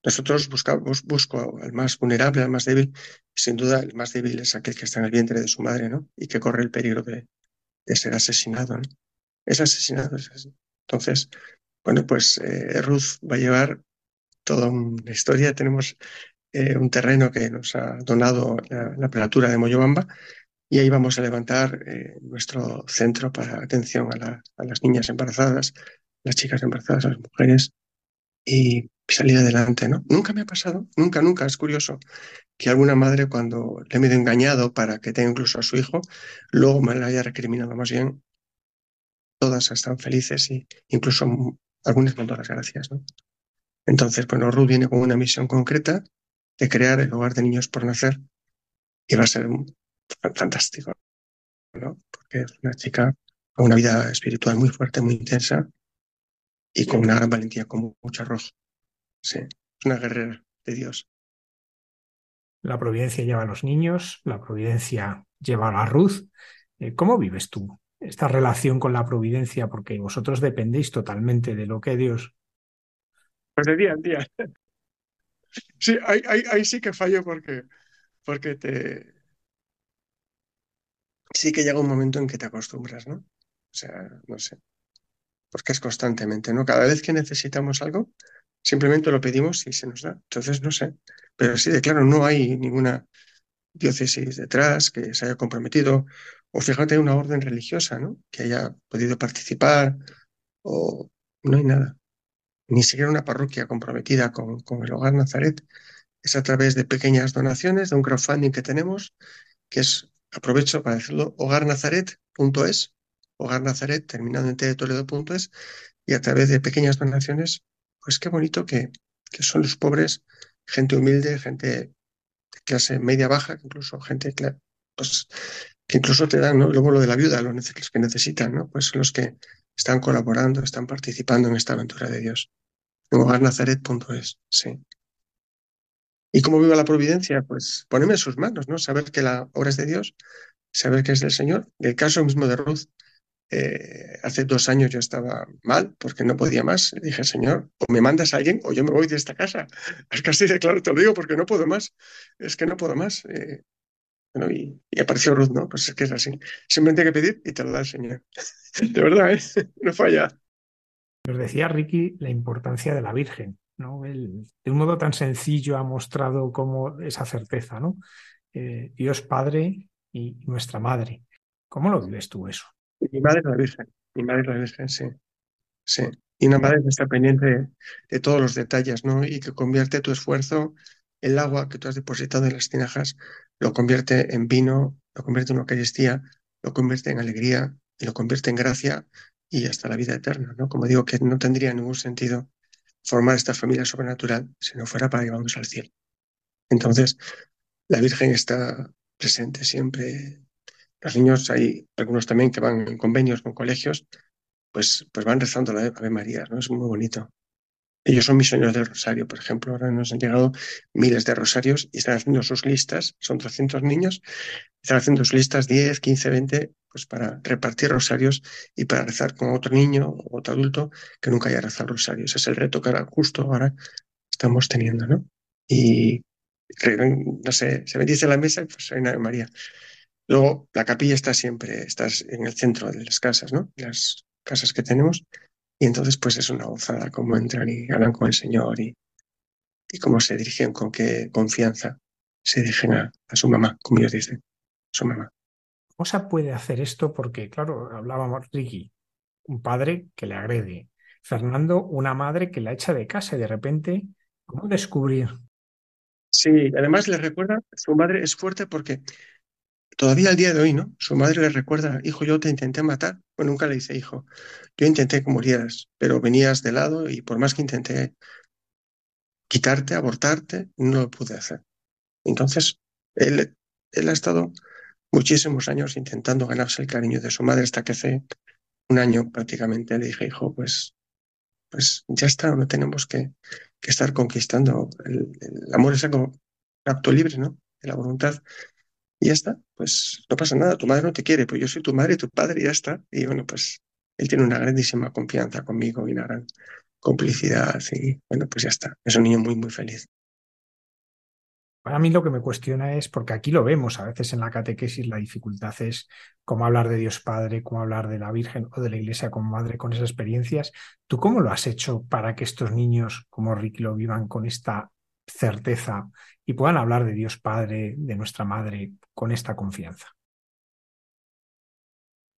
Nosotros buscamos, busco al más vulnerable, al más débil. Sin duda, el más débil es aquel que está en el vientre de su madre, ¿no? Y que corre el peligro de, ser asesinado, ¿no? Es asesinado. Entonces, bueno, pues eh, Ruth va a llevar toda una historia. Tenemos eh, un terreno que nos ha donado la, la prelatura de Moyobamba y ahí vamos a levantar eh, nuestro centro para atención a, la- a las niñas embarazadas, las chicas embarazadas, las mujeres y salir adelante, ¿no? Nunca me ha pasado, nunca, nunca, es curioso que alguna madre cuando le he medio engañado para que tenga incluso a su hijo, luego me lo haya recriminado más bien. Todas están felices y incluso algunas con las gracias, ¿no? Entonces, bueno, Ruth viene con una misión concreta de crear el hogar de niños por nacer y va a ser fantástico, ¿no? Porque es una chica con una vida espiritual muy fuerte, muy intensa y con una gran valentía, con mucho arrojo. Sí, es una guerrera de Dios. La providencia lleva a los niños, la providencia lleva a la Ruth. ¿Cómo vives tú esta relación con la providencia? Porque vosotros dependéis totalmente de lo que Dios. Pues de día en día. *laughs* Sí, ahí, ahí, ahí sí que fallo porque, porque te... Sí que llega un momento en que te acostumbras, ¿no? O sea, no sé, porque es constantemente, ¿no? Cada vez que necesitamos algo, simplemente lo pedimos y se nos da. Entonces, no sé. Pero sí, de claro, no hay ninguna diócesis detrás que se haya comprometido, o fíjate una orden religiosa, ¿no? Que haya podido participar, o no hay nada. Ni siquiera una parroquia comprometida con, con el Hogar Nazaret. Es a través de pequeñas donaciones, de un crowdfunding que tenemos, que es, aprovecho para decirlo, hogarnazaret.es, hogarnazaret, terminado en t de Toledo.es, y a través de pequeñas donaciones, pues qué bonito que, que son los pobres, gente humilde, gente de clase media baja, incluso gente pues, que incluso te dan, ¿no? Luego lo de la viuda, los que necesitan, ¿no? Pues los que están colaborando, están participando en esta aventura de Dios. En hogarnazaret.es, sí. ¿Y cómo viva la providencia? Pues ponerme en sus manos, ¿no? Saber que la obra es de Dios, saber que es del Señor. El caso mismo de Ruth, eh, hace dos años yo estaba mal porque no podía más. Le dije, Señor, o me mandas a alguien o yo me voy de esta casa. Es *laughs* casi de claro, te lo digo porque no puedo más. Es que no puedo más. Eh, bueno, y, y apareció Ruth, ¿no? Pues es que es así. Simplemente hay que pedir y te lo da el Señor. *laughs* De verdad, ¿eh? *laughs* No falla. Nos decía Ricky la importancia de la Virgen, ¿no? De un modo tan sencillo ha mostrado cómo esa certeza, ¿no? Eh, Dios Padre y nuestra Madre. ¿Cómo lo vives tú eso? Mi madre es la Virgen. Mi madre es la Virgen, sí. Sí. Y una madre que está pendiente de, todos los detalles, ¿no? Y que convierte tu esfuerzo, el agua que tú has depositado en las tinajas, lo convierte en vino, lo convierte en Eucaristía, lo convierte en alegría y lo convierte en gracia y hasta la vida eterna, ¿no? Como digo, que no tendría ningún sentido formar esta familia sobrenatural si no fuera para llevarnos al cielo. Entonces, la Virgen está presente siempre. Los niños, hay algunos también que van en convenios con colegios, pues, pues van rezando la Ave María, ¿no? Es muy bonito. Ellos son misioneros del Rosario, por ejemplo. Ahora nos han llegado miles de rosarios y están haciendo sus listas. Son 200 niños. Están haciendo sus listas 10, 15, 20, pues para repartir rosarios y para rezar con otro niño o otro adulto que nunca haya rezado rosarios. Ese es el reto que ahora, justo ahora estamos teniendo, ¿no? Y, no sé, se bendice la mesa y pues hay una Ave María. Luego, la capilla está siempre, está en el centro de las casas, ¿no? Las casas que tenemos. Y entonces, pues es una gozada cómo entran y hablan con el Señor y, y cómo se dirigen, con qué confianza se dirigen a, a su mamá, como ellos dicen, su mamá. ¿Cómo se puede hacer esto? Porque, claro, hablábamos, Ricky, un padre que le agrede, Fernando, una madre que la echa de casa y de repente, ¿cómo descubrir? Sí, además le recuerda, su madre es fuerte porque todavía al día de hoy, ¿no? Su madre le recuerda, hijo, yo te intenté matar. Bueno, nunca le dice, hijo, yo intenté que murieras, pero venías de lado y por más que intenté quitarte, abortarte, no lo pude hacer. Entonces, él, él ha estado muchísimos años intentando ganarse el cariño de su madre hasta que hace un año prácticamente le dije, hijo, pues, pues ya está, no tenemos que, que estar conquistando. El, el amor es algo acto libre, ¿no? De la voluntad. Y ya está, pues no pasa nada, tu madre no te quiere, pues yo soy tu madre tu padre y ya está. Y bueno, pues él tiene una grandísima confianza conmigo y una gran complicidad y bueno, pues ya está. Es un niño muy, muy feliz. Para mí lo que me cuestiona es, porque aquí lo vemos a veces en la catequesis, la dificultad es cómo hablar de Dios Padre, cómo hablar de la Virgen o de la Iglesia como madre con esas experiencias. ¿Tú cómo lo has hecho para que estos niños como Ricky lo vivan con esta certeza y puedan hablar de Dios Padre, de nuestra Madre, con esta confianza?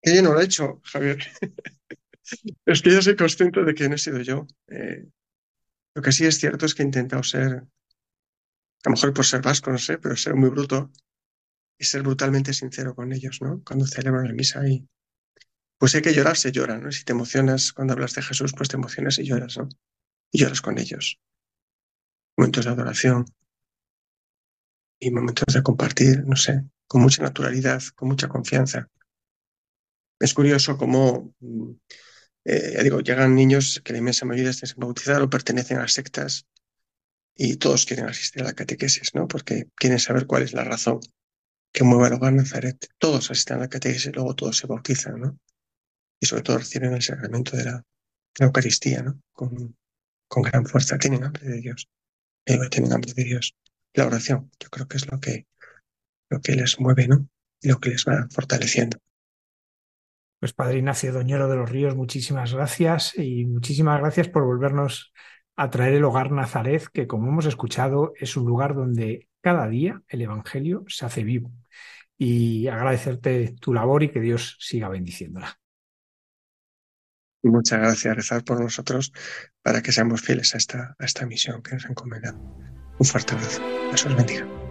Que yo no lo he hecho, Javier. *laughs* Es que yo soy consciente de que no he sido yo. Eh, lo que sí es cierto es que he intentado ser, a lo mejor por ser vasco, no sé, pero ser muy bruto y ser brutalmente sincero con ellos, ¿no? Cuando celebran la misa y pues hay que llorar, se llora, ¿no? Si te emocionas cuando hablas de Jesús, pues te emocionas y lloras, ¿no? Y lloras con ellos. Momentos de adoración y momentos de compartir, no sé, con mucha naturalidad, con mucha confianza. Es curioso cómo mm, eh, ya digo, llegan niños que la inmensa mayoría están sin bautizar o pertenecen a sectas y todos quieren asistir a la catequesis, ¿no? Porque quieren saber cuál es la razón que mueve al hogar Nazaret. Todos asisten a la catequesis luego todos se bautizan, ¿no? Y sobre todo reciben el sacramento de la, de la Eucaristía, ¿no? Con, con gran fuerza. Tienen hambre de Dios. Eh, tienen hambre de Dios. La oración, yo creo que es lo que, lo que les mueve, ¿no? Y lo que les va fortaleciendo. Pues Padre Ignacio Doñero de los Ríos, muchísimas gracias y muchísimas gracias por volvernos a traer el hogar Nazaret, que como hemos escuchado es un lugar donde cada día el Evangelio se hace vivo. Y agradecerte tu labor y que Dios siga bendiciéndola. Muchas gracias, rezar por nosotros para que seamos fieles a esta, a esta misión que nos encomendado. Un fuerte abrazo. Dios os bendiga.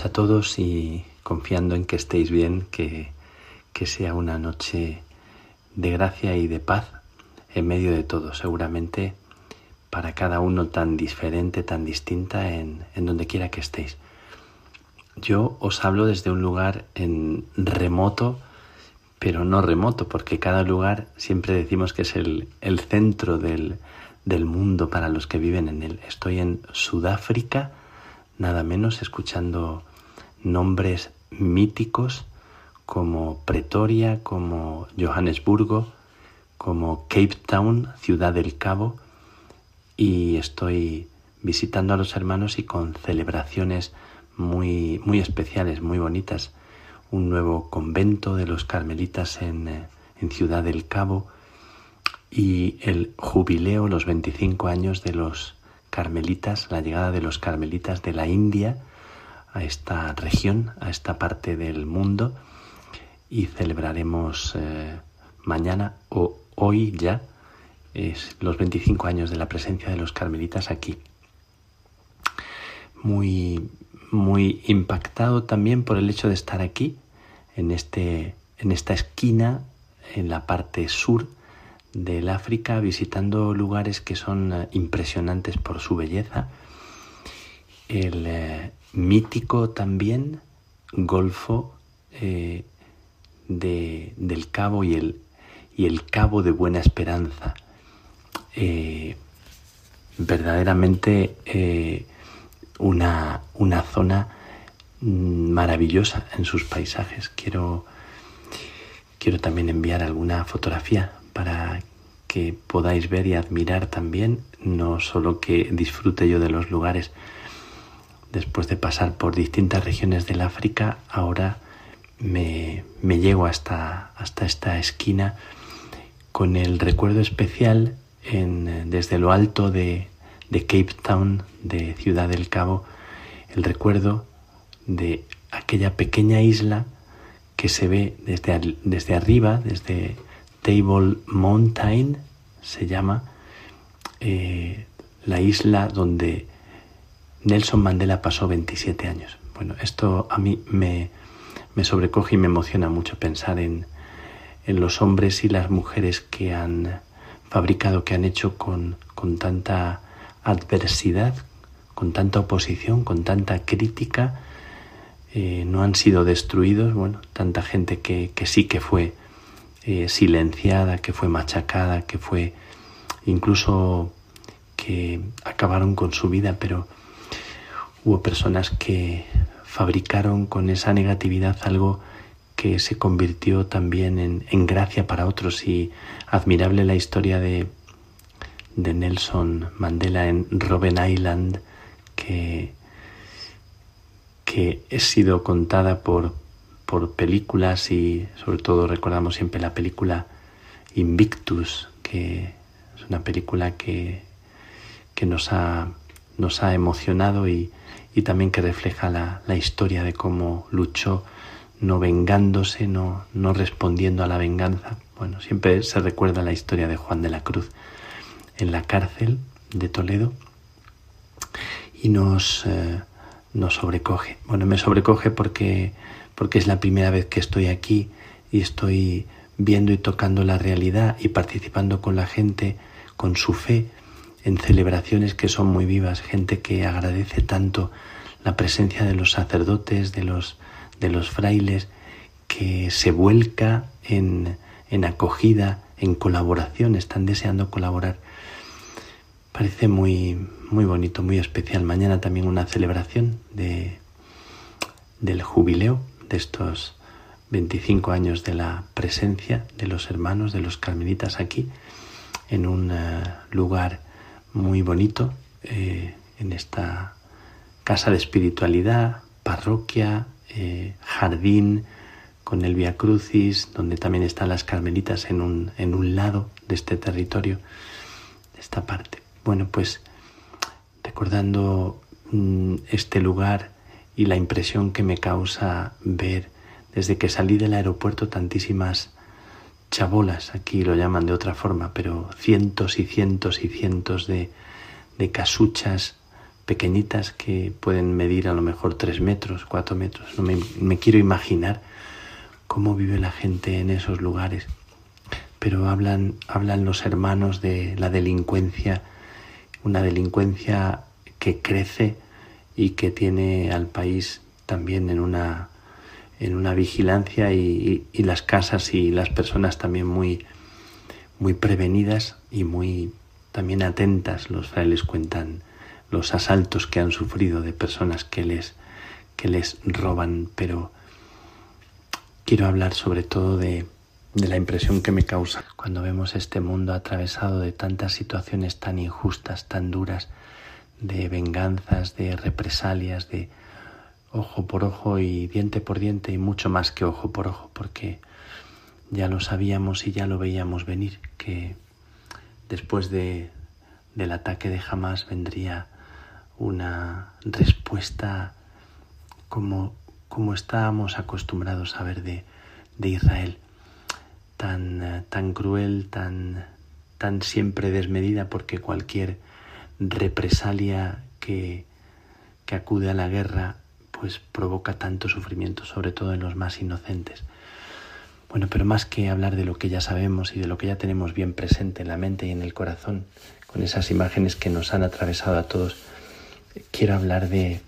A todos y confiando en que estéis bien, que, que sea una noche de gracia y de paz en medio de todo. Seguramente para cada uno tan diferente, tan distinta en, en donde quiera que estéis. Yo os hablo desde un lugar en remoto, pero no remoto, porque cada lugar siempre decimos que es el, el centro del, del mundo para los que viven en él. Estoy en Sudáfrica, nada menos, escuchando nombres míticos como Pretoria, como Johannesburgo, como Cape Town, Ciudad del Cabo, y estoy visitando a los hermanos y con celebraciones muy, muy especiales, muy bonitas. Un nuevo convento de los carmelitas en, eh, en Ciudad del Cabo y el jubileo, los 25 años de los carmelitas, la llegada de los carmelitas de la India a esta región, a esta parte del mundo y celebraremos eh, mañana o hoy ya los 25 años de la presencia de los carmelitas aquí. Muy, muy impactado también por el hecho de estar aquí, en, este, en esta esquina, en la parte sur del África, visitando lugares que son eh, impresionantes por su belleza. El eh, mítico también Golfo eh, de, del Cabo y el, y el Cabo de Buena Esperanza. Verdaderamente una, una zona mm, maravillosa en sus paisajes. Quiero, quiero también enviar alguna fotografía para que podáis ver y admirar también, no solo que disfrute yo de los lugares, después de pasar por distintas regiones del África, ahora me, me llego hasta, hasta esta esquina con el recuerdo especial desde lo alto de, de Cape Town, de Ciudad del Cabo, el recuerdo de aquella pequeña isla que se ve desde, desde arriba, desde Table Mountain, se llama, eh, la isla donde Nelson Mandela pasó 27 años. Bueno, esto a mí me, me sobrecoge y me emociona mucho pensar en, en los hombres y las mujeres que han fabricado, que han hecho con, con tanta adversidad, con tanta oposición, con tanta crítica, eh, no han sido destruidos, bueno, tanta gente que, que sí que fue eh, silenciada, que fue machacada, que fue incluso que acabaron con su vida, pero hubo personas que fabricaron con esa negatividad algo que se convirtió también en, en gracia para otros. Y admirable la historia de, de Nelson Mandela en Robben Island que, que ha sido contada por, por películas y sobre todo recordamos siempre la película Invictus que es una película que, que nos, ha, nos ha emocionado y, y también que refleja la, la historia de cómo luchó no vengándose, no, no respondiendo a la venganza. Bueno, siempre se recuerda la historia de Juan de la Cruz en la cárcel de Toledo y nos, eh, nos sobrecoge. Bueno, me sobrecoge porque, porque es la primera vez que estoy aquí y estoy viendo y tocando la realidad y participando con la gente, con su fe, en celebraciones que son muy vivas, gente que agradece tanto la presencia de los sacerdotes, de los, de los frailes, que se vuelca en, en acogida, en colaboración, están deseando colaborar. Parece muy, muy bonito, muy especial. Mañana también una celebración de, del jubileo de estos 25 años de la presencia de los hermanos, de los carmelitas aquí, en un eh, lugar muy bonito, eh, en esta casa de espiritualidad, parroquia, eh, jardín, con el Via Crucis, donde también están las carmelitas en un, en un lado de este territorio, de esta parte. Bueno, pues recordando mm, este lugar y la impresión que me causa ver desde que salí del aeropuerto tantísimas chabolas, aquí lo llaman de otra forma, pero cientos y cientos y cientos de, casuchas pequeñitas que pueden medir a lo mejor tres metros, cuatro metros. No me, me quiero imaginar cómo vive la gente en esos lugares. Pero hablan, hablan los hermanos de la delincuencia una delincuencia que crece y que tiene al país también en una, en una vigilancia y, las casas y las personas también muy, muy prevenidas y muy también atentas. Los frailes cuentan los asaltos que han sufrido de personas que les, que les roban, pero quiero hablar sobre todo de, de la impresión que me causa cuando vemos este mundo atravesado de tantas situaciones tan injustas, tan duras, de venganzas, de represalias, de ojo por ojo y diente por diente y mucho más que ojo por ojo, porque ya lo sabíamos y ya lo veíamos venir, que después de, del ataque de Hamas vendría una respuesta como, como estábamos acostumbrados a ver de, de Israel, tan, tan cruel, tan, tan siempre desmedida, porque cualquier represalia que, que acude a la guerra pues provoca tanto sufrimiento, sobre todo en los más inocentes. Bueno, pero más que hablar de lo que ya sabemos y de lo que ya tenemos bien presente en la mente y en el corazón, con esas imágenes que nos han atravesado a todos, quiero hablar de,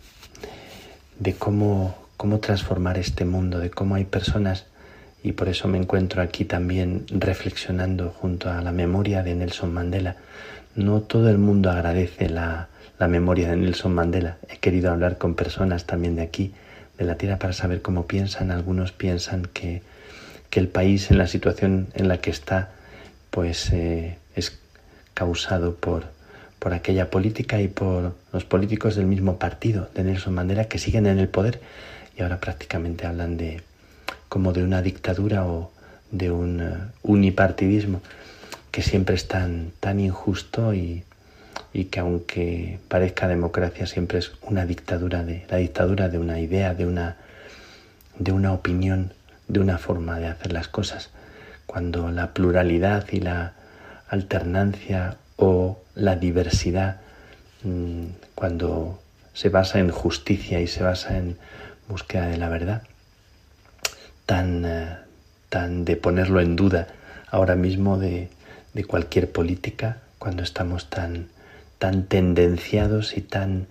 de cómo, cómo transformar este mundo, de cómo hay personas, y por eso me encuentro aquí también reflexionando junto a la memoria de Nelson Mandela. No todo el mundo agradece la, la memoria de Nelson Mandela. He querido hablar con personas también de aquí, de la tierra, para saber cómo piensan. Algunos piensan que, que el país en la situación en la que está, pues eh, es causado por, por aquella política y por los políticos del mismo partido de Nelson Mandela que siguen en el poder y ahora prácticamente hablan de como de una dictadura o de un uh, unipartidismo que siempre es tan, tan injusto y, y que aunque parezca democracia siempre es una dictadura de la dictadura de una idea, de una de una opinión, de una forma de hacer las cosas. Cuando la pluralidad y la alternancia o la diversidad, mmm, cuando se basa en justicia y se basa en búsqueda de la verdad, tan, uh, tan de ponerlo en duda ahora mismo de, de cualquier política, cuando estamos tan, tan tendenciados y tan,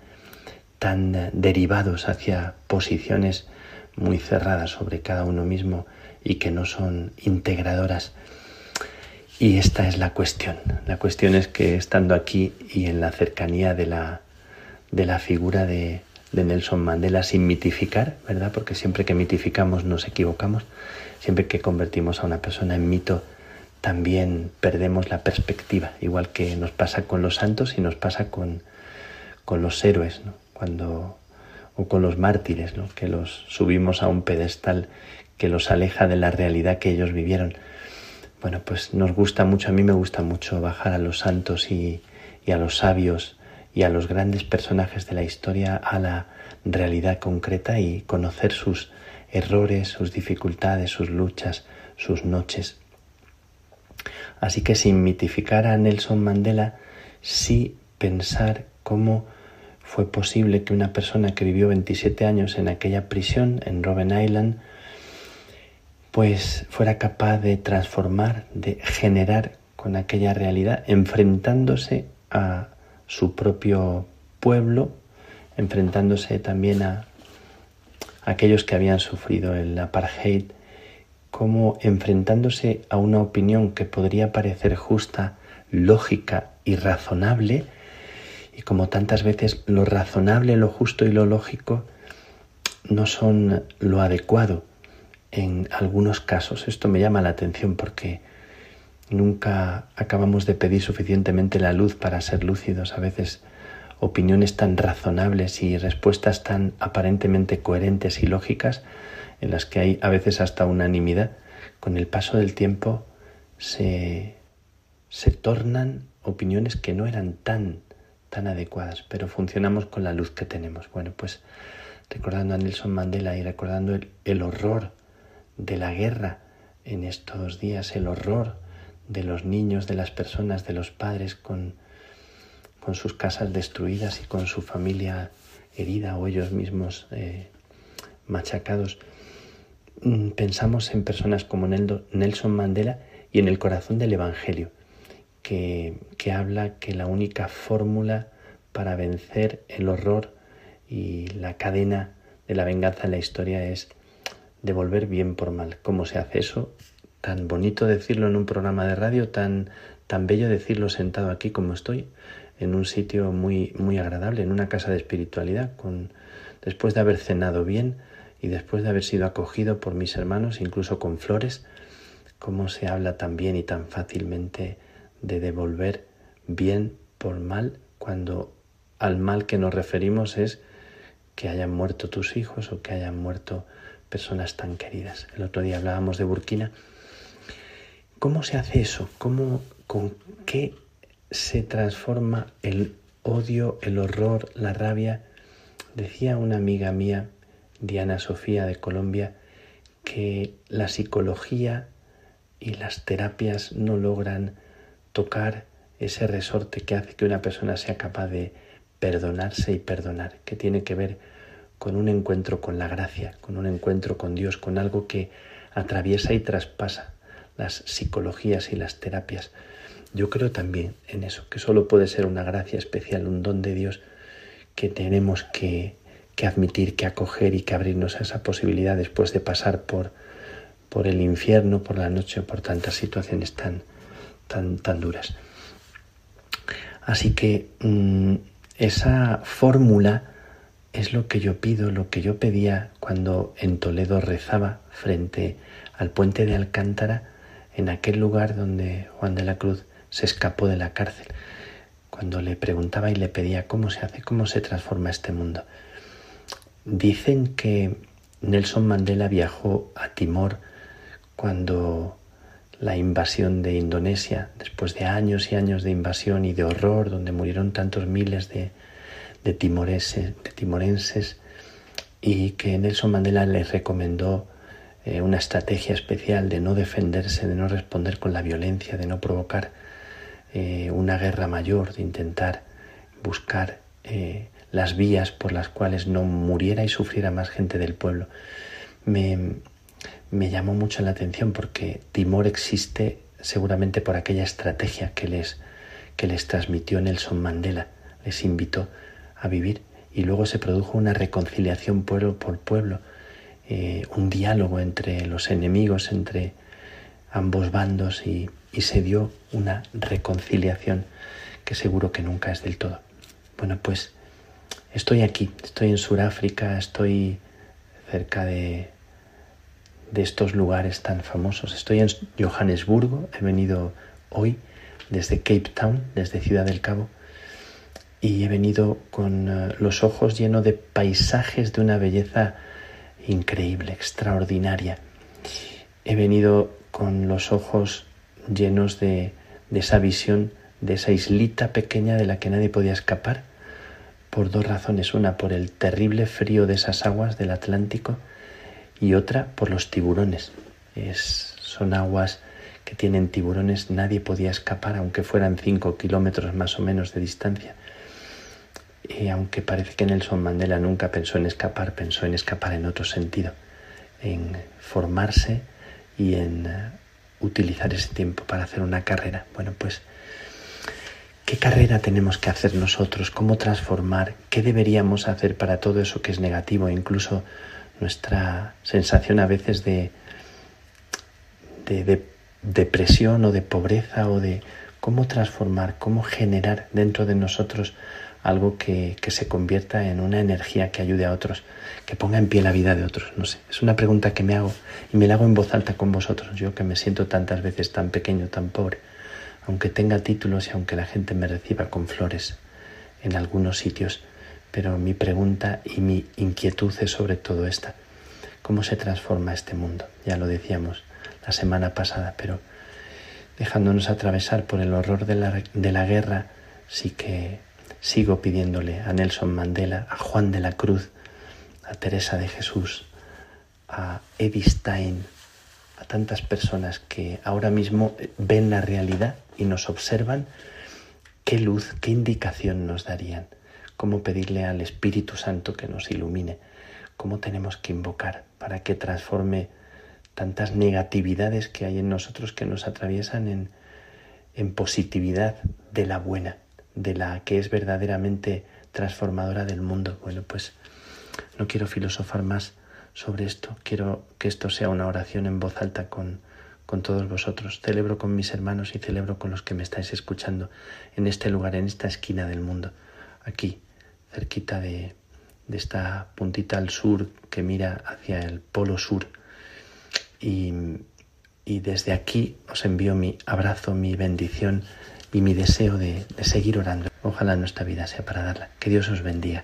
tan uh, derivados hacia posiciones muy cerradas sobre cada uno mismo y que no son integradoras. Y esta es la cuestión. La cuestión es que estando aquí y en la cercanía de la, de la figura de, de Nelson Mandela, sin mitificar, ¿verdad? Porque siempre que mitificamos nos equivocamos, siempre que convertimos a una persona en mito, también perdemos la perspectiva, igual que nos pasa con los santos y nos pasa con, con los héroes. Cuando o con los mártires, que los subimos a un pedestal que los aleja de la realidad que ellos vivieron. Bueno, pues nos gusta mucho, a mí me gusta mucho bajar a los santos y a los sabios y a los grandes personajes de la historia a la realidad concreta y conocer sus errores, sus dificultades, sus luchas, sus noches. Así que sin mitificar a Nelson Mandela, sí pensar cómo fue posible que una persona que vivió 27 años en aquella prisión en Robben Island, pues fuera capaz de transformar, de generar con aquella realidad, enfrentándose a su propio pueblo, enfrentándose también a aquellos que habían sufrido el apartheid, como enfrentándose a una opinión que podría parecer justa, lógica y razonable, y como tantas veces lo razonable, lo justo y lo lógico no son lo adecuado en algunos casos. Esto me llama la atención porque nunca acabamos de pedir suficientemente la luz para ser lúcidos. A veces opiniones tan razonables y respuestas tan aparentemente coherentes y lógicas en las que hay a veces hasta unanimidad, con el paso del tiempo se, se tornan opiniones que no eran tan tan adecuadas, pero funcionamos con la luz que tenemos. Bueno, pues recordando a Nelson Mandela y recordando el, el horror de la guerra en estos días, el horror de los niños, de las personas, de los padres con, con sus casas destruidas y con su familia herida o ellos mismos eh, machacados. Pensamos en personas como Nelson Mandela y en el corazón del Evangelio, que, que habla que la única fórmula para vencer el horror y la cadena de la venganza en la historia es devolver bien por mal. ¿Cómo se hace eso? Tan bonito decirlo en un programa de radio, tan, tan bello decirlo sentado aquí como estoy, en un sitio muy, muy agradable, en una casa de espiritualidad, con, después de haber cenado bien y después de haber sido acogido por mis hermanos, incluso con flores, cómo se habla tan bien y tan fácilmente de devolver bien por mal cuando al mal que nos referimos es que hayan muerto tus hijos o que hayan muerto personas tan queridas. El otro día hablábamos de Burkina. ¿Cómo se hace eso? ¿Cómo, ¿Con qué se transforma el odio, el horror, la rabia? Decía una amiga mía, Diana Sofía de Colombia, que la psicología y las terapias no logran tocar ese resorte que hace que una persona sea capaz de perdonarse y perdonar, que tiene que ver con un encuentro con la gracia, con un encuentro con Dios, con algo que atraviesa y traspasa las psicologías y las terapias. Yo creo también en eso, que solo puede ser una gracia especial, un don de Dios que tenemos que, que admitir, que acoger y que abrirnos a esa posibilidad después de pasar por, por el infierno, por la noche por tantas situaciones tan, tan, tan duras. Así que mmm, esa fórmula es lo que yo pido, lo que yo pedía cuando en Toledo rezaba frente al puente de Alcántara, en aquel lugar donde Juan de la Cruz se escapó de la cárcel, cuando le preguntaba y le pedía cómo se hace, cómo se transforma este mundo. Dicen que Nelson Mandela viajó a Timor cuando la invasión de Indonesia, después de años y años de invasión y de horror, donde murieron tantos miles de, de, timorenses, y que Nelson Mandela les recomendó eh, una estrategia especial de no defenderse, de no responder con la violencia, de no provocar eh, una guerra mayor, de intentar buscar eh, las vías por las cuales no muriera y sufriera más gente del pueblo. Me, me llamó mucho la atención porque Timor existe seguramente por aquella estrategia que les, que les transmitió Nelson Mandela, les invitó a vivir y luego se produjo una reconciliación pueblo por pueblo, eh, un diálogo entre los enemigos, entre ambos bandos y, y se dio una reconciliación que seguro que nunca es del todo. Bueno, pues estoy aquí, estoy en Sudáfrica, estoy cerca de de estos lugares tan famosos. Estoy en Johannesburgo, he venido hoy desde Cape Town, desde Ciudad del Cabo, y he venido con uh, los ojos llenos de paisajes de una belleza increíble, extraordinaria. He venido con los ojos llenos de, de esa visión de esa islita pequeña de la que nadie podía escapar, por dos razones. Una, por el terrible frío de esas aguas del Atlántico, y otra por los tiburones. Es, son aguas que tienen tiburones, nadie podía escapar, aunque fueran cinco kilómetros más o menos de distancia. Y aunque parece que Nelson Mandela nunca pensó en escapar, pensó en escapar en otro sentido, en formarse y en uh, utilizar ese tiempo para hacer una carrera. Bueno, pues, ¿qué carrera tenemos que hacer nosotros? ¿Cómo transformar? ¿Qué deberíamos hacer para todo eso que es negativo? Incluso nuestra sensación a veces de, de, de depresión o de pobreza o de cómo transformar, cómo generar dentro de nosotros algo que, que, se convierta en una energía que ayude a otros, que ponga en pie la vida de otros. No sé, es una pregunta que me hago y me la hago en voz alta con vosotros, yo que me siento tantas veces tan pequeño, tan pobre, aunque tenga títulos y aunque la gente me reciba con flores en algunos sitios pero mi pregunta y mi inquietud es sobre todo esta. ¿Cómo se transforma este mundo? Ya lo decíamos la semana pasada, pero dejándonos atravesar por el horror de la, guerra, sí que sigo pidiéndole a Nelson Mandela, a Juan de la Cruz, a Teresa de Jesús, a Edith Stein, a tantas personas que ahora mismo ven la realidad y nos observan, qué luz, qué indicación nos darían cómo pedirle al Espíritu Santo que nos ilumine, cómo tenemos que invocar para que transforme tantas negatividades que hay en nosotros que nos atraviesan en, en positividad de la buena, de la que es verdaderamente transformadora del mundo. Bueno, pues no quiero filosofar más sobre esto, quiero que esto sea una oración en voz alta con, con todos vosotros. Celebro con mis hermanos y celebro con los que me estáis escuchando en este lugar, en esta esquina del mundo, aquí, cerquita de, de esta puntita al sur que mira hacia el polo sur. Y, y desde aquí os envío mi abrazo, mi bendición y mi deseo de, de seguir orando. Ojalá nuestra vida sea para darla. Que Dios os bendiga.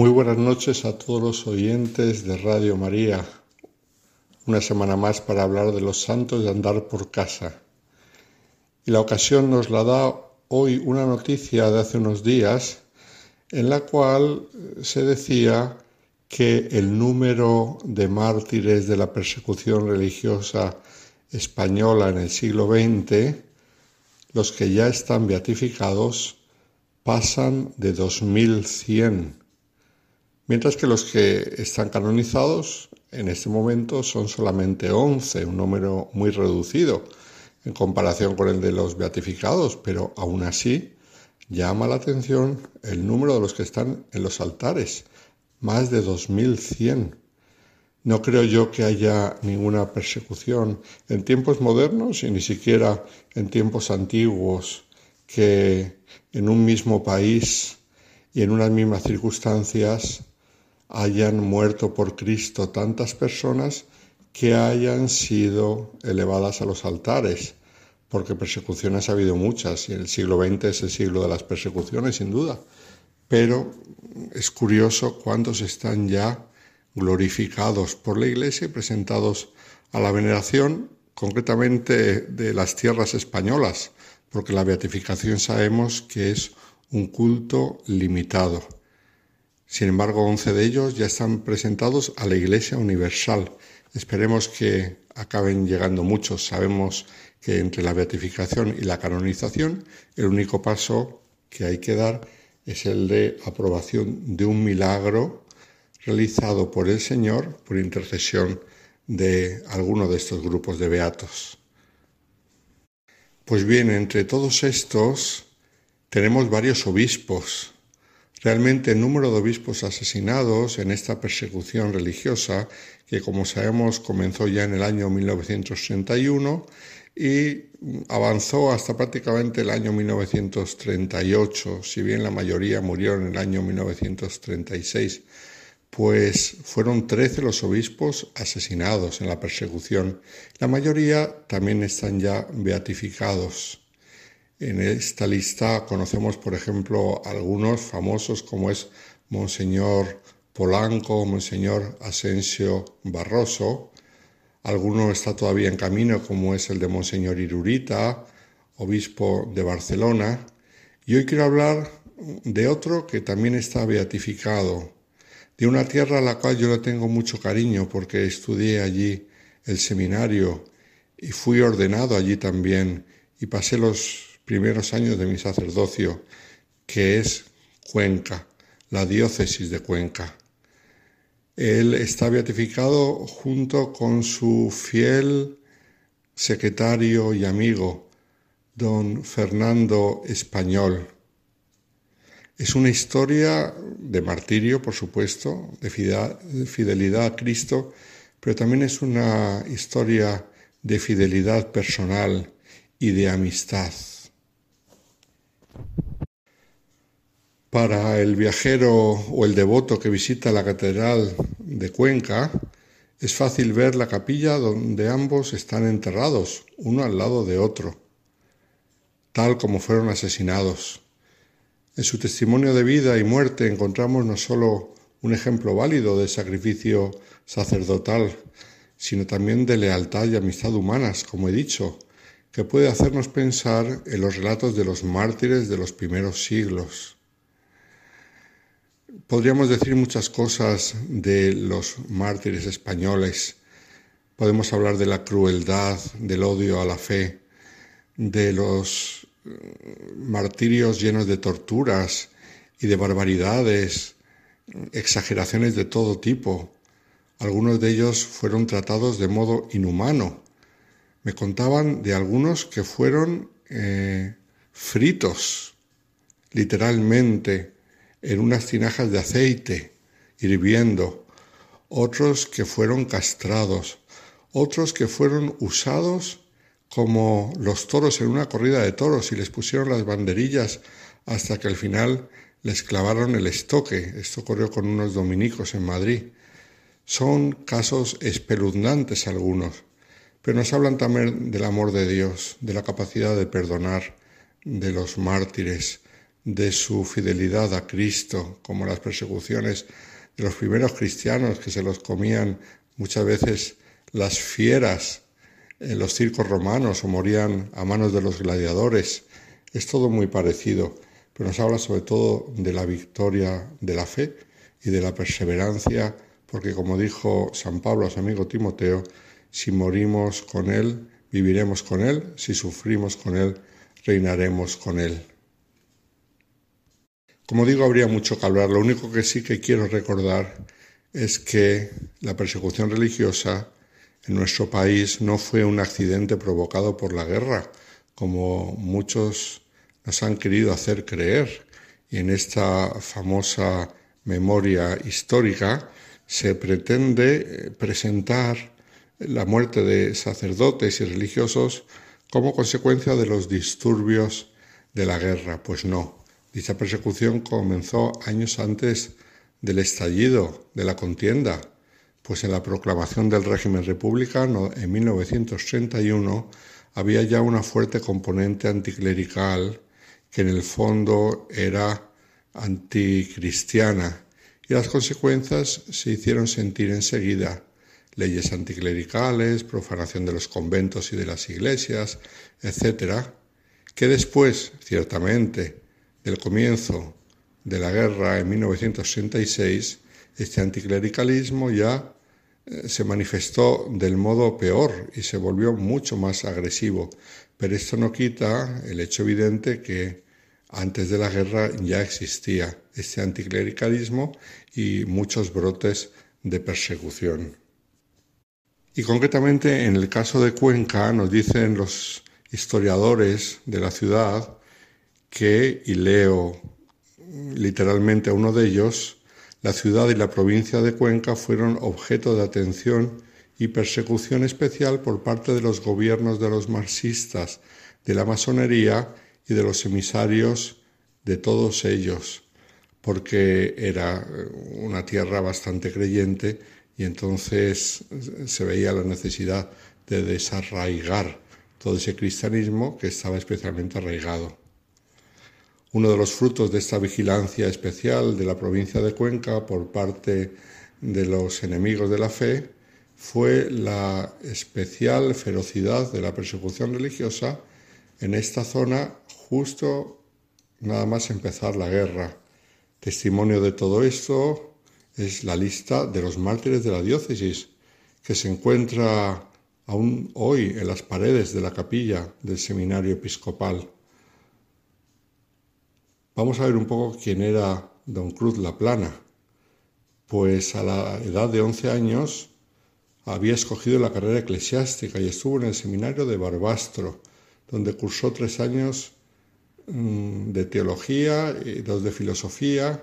Muy buenas noches a todos los oyentes de Radio María. Una semana más para hablar de los santos de andar por casa. Y la ocasión nos la da hoy una noticia de hace unos días en la cual se decía que el número de mártires de la persecución religiosa española en el siglo XX, los que ya están beatificados, pasan de 2100 mientras que los que están canonizados en este momento son solamente 11, un número muy reducido en comparación con el de los beatificados, pero aún así llama la atención el número de los que están en los altares, más de 2100. No creo yo que haya ninguna persecución en tiempos modernos y ni siquiera en tiempos antiguos que en un mismo país y en unas mismas circunstancias hayan muerto por Cristo tantas personas que hayan sido elevadas a los altares, porque persecuciones ha habido muchas y el siglo XX es el siglo de las persecuciones, sin duda. Pero es curioso cuántos están ya glorificados por la Iglesia y presentados a la veneración, concretamente de las tierras españolas, porque la beatificación sabemos que es un culto limitado. Sin embargo, 11 de ellos ya están presentados a la Iglesia Universal. Esperemos que acaben llegando muchos. Sabemos que entre la beatificación y la canonización el único paso que hay que dar es el de aprobación de un milagro realizado por el Señor por intercesión de alguno de estos grupos de beatos. Pues bien, entre todos estos tenemos varios obispos. Realmente el número de obispos asesinados en esta persecución religiosa, que como sabemos comenzó ya en el año 1961 y avanzó hasta prácticamente el año 1938, si bien la mayoría murieron en el año 1936, pues fueron trece los obispos asesinados en la persecución. La mayoría también están ya beatificados. En esta lista conocemos, por ejemplo, algunos famosos como es Monseñor Polanco, Monseñor Asensio Barroso. Alguno está todavía en camino, como es el de Monseñor Irurita, obispo de Barcelona. Y hoy quiero hablar de otro que también está beatificado, de una tierra a la cual yo le tengo mucho cariño porque estudié allí el seminario y fui ordenado allí también y pasé los primeros años de mi sacerdocio, que es Cuenca, la diócesis de Cuenca. Él está beatificado junto con su fiel secretario y amigo, don Fernando Español. Es una historia de martirio, por supuesto, de fidelidad a Cristo, pero también es una historia de fidelidad personal y de amistad. Para el viajero o el devoto que visita la Catedral de Cuenca, es fácil ver la capilla donde ambos están enterrados, uno al lado de otro, tal como fueron asesinados. En su testimonio de vida y muerte encontramos no solo un ejemplo válido de sacrificio sacerdotal, sino también de lealtad y amistad humanas, como he dicho, que puede hacernos pensar en los relatos de los mártires de los primeros siglos. Podríamos decir muchas cosas de los mártires españoles. Podemos hablar de la crueldad, del odio a la fe, de los martirios llenos de torturas y de barbaridades, exageraciones de todo tipo. Algunos de ellos fueron tratados de modo inhumano. Me contaban de algunos que fueron eh, fritos, literalmente, en unas tinajas de aceite, hirviendo, otros que fueron castrados, otros que fueron usados como los toros en una corrida de toros y les pusieron las banderillas hasta que al final les clavaron el estoque. Esto ocurrió con unos dominicos en Madrid. Son casos espeluznantes algunos, pero nos hablan también del amor de Dios, de la capacidad de perdonar, de los mártires, de su fidelidad a Cristo, como las persecuciones de los primeros cristianos que se los comían muchas veces las fieras en los circos romanos o morían a manos de los gladiadores. Es todo muy parecido, pero nos habla sobre todo de la victoria de la fe y de la perseverancia, porque como dijo San Pablo a su amigo Timoteo, si morimos con Él, viviremos con Él, si sufrimos con Él, reinaremos con Él. Como digo, habría mucho que hablar. Lo único que sí que quiero recordar es que la persecución religiosa en nuestro país no fue un accidente provocado por la guerra, como muchos nos han querido hacer creer. Y en esta famosa memoria histórica se pretende presentar la muerte de sacerdotes y religiosos como consecuencia de los disturbios de la guerra. Pues no, dicha persecución comenzó años antes del estallido de la contienda pues en la proclamación del régimen republicano en 1931 había ya una fuerte componente anticlerical que en el fondo era anticristiana y las consecuencias se hicieron sentir enseguida. Leyes anticlericales, profanación de los conventos y de las iglesias, etcétera, que después, ciertamente, del comienzo de la guerra en 1966, este anticlericalismo ya eh, se manifestó del modo peor y se volvió mucho más agresivo. Pero esto no quita el hecho evidente que antes de la guerra ya existía este anticlericalismo y muchos brotes de persecución. Y concretamente en el caso de Cuenca nos dicen los historiadores de la ciudad que, y leo literalmente a uno de ellos, la ciudad y la provincia de Cuenca fueron objeto de atención y persecución especial por parte de los gobiernos de los marxistas, de la masonería y de los emisarios de todos ellos, porque era una tierra bastante creyente y entonces se veía la necesidad de desarraigar todo ese cristianismo que estaba especialmente arraigado. Uno de los frutos de esta vigilancia especial de la provincia de Cuenca por parte de los enemigos de la fe fue la especial ferocidad de la persecución religiosa en esta zona justo nada más empezar la guerra. Testimonio de todo esto es la lista de los mártires de la diócesis, que se encuentra aún hoy en las paredes de la capilla del seminario episcopal. Vamos a ver un poco quién era don Cruz La Plana. Pues a la edad de 11 años había escogido la carrera eclesiástica y estuvo en el seminario de Barbastro, donde cursó tres años mm, de teología y dos de filosofía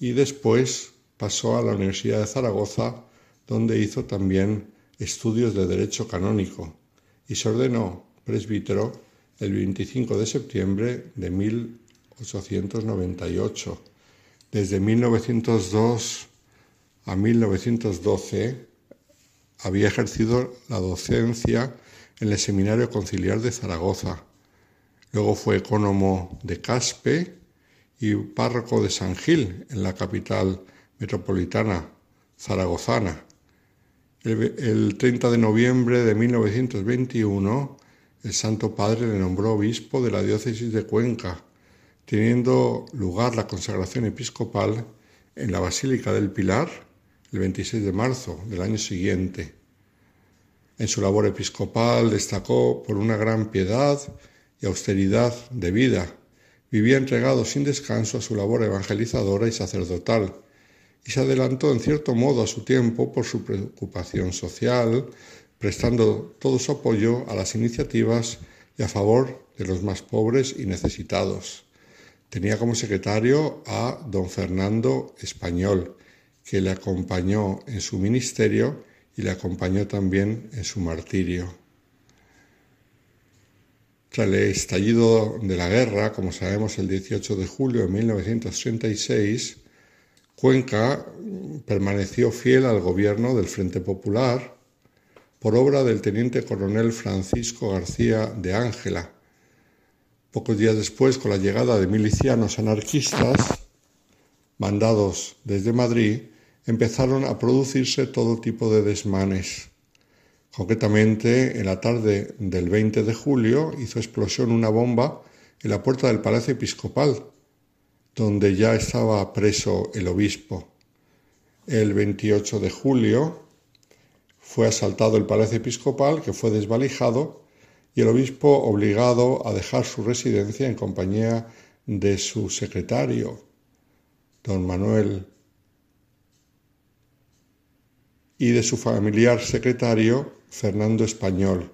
y después pasó a la Universidad de Zaragoza, donde hizo también estudios de Derecho Canónico y se ordenó presbítero el 25 de septiembre de 1898. Desde 1902 a 1912 había ejercido la docencia en el Seminario Conciliar de Zaragoza. Luego fue ecónomo de Caspe y párroco de San Gil, en la capital metropolitana zaragozana. El, el 30 de noviembre de 1921, el Santo Padre le nombró obispo de la diócesis de Cuenca, teniendo lugar la consagración episcopal en la Basílica del Pilar el 26 de marzo del año siguiente. En su labor episcopal destacó por una gran piedad y austeridad de vida. Vivía entregado sin descanso a su labor evangelizadora y sacerdotal, y se adelantó en cierto modo a su tiempo por su preocupación social, prestando todo su apoyo a las iniciativas y a favor de los más pobres y necesitados. Tenía como secretario a don Fernando Español, que le acompañó en su ministerio y le acompañó también en su martirio. Tras el estallido de la guerra, como sabemos, el 18 de julio de 1936, Cuenca permaneció fiel al gobierno del Frente Popular por obra del teniente coronel Francisco García de Ángela. Pocos días después, con la llegada de milicianos anarquistas, mandados desde Madrid, empezaron a producirse todo tipo de desmanes. Concretamente, en la tarde del 20 de julio hizo explosión una bomba en la puerta del Palacio Episcopal, donde ya estaba preso el obispo. El 28 de julio fue asaltado el Palacio Episcopal, que fue desvalijado, y el obispo obligado a dejar su residencia en compañía de su secretario, don Manuel, y de su familiar secretario, Fernando Español.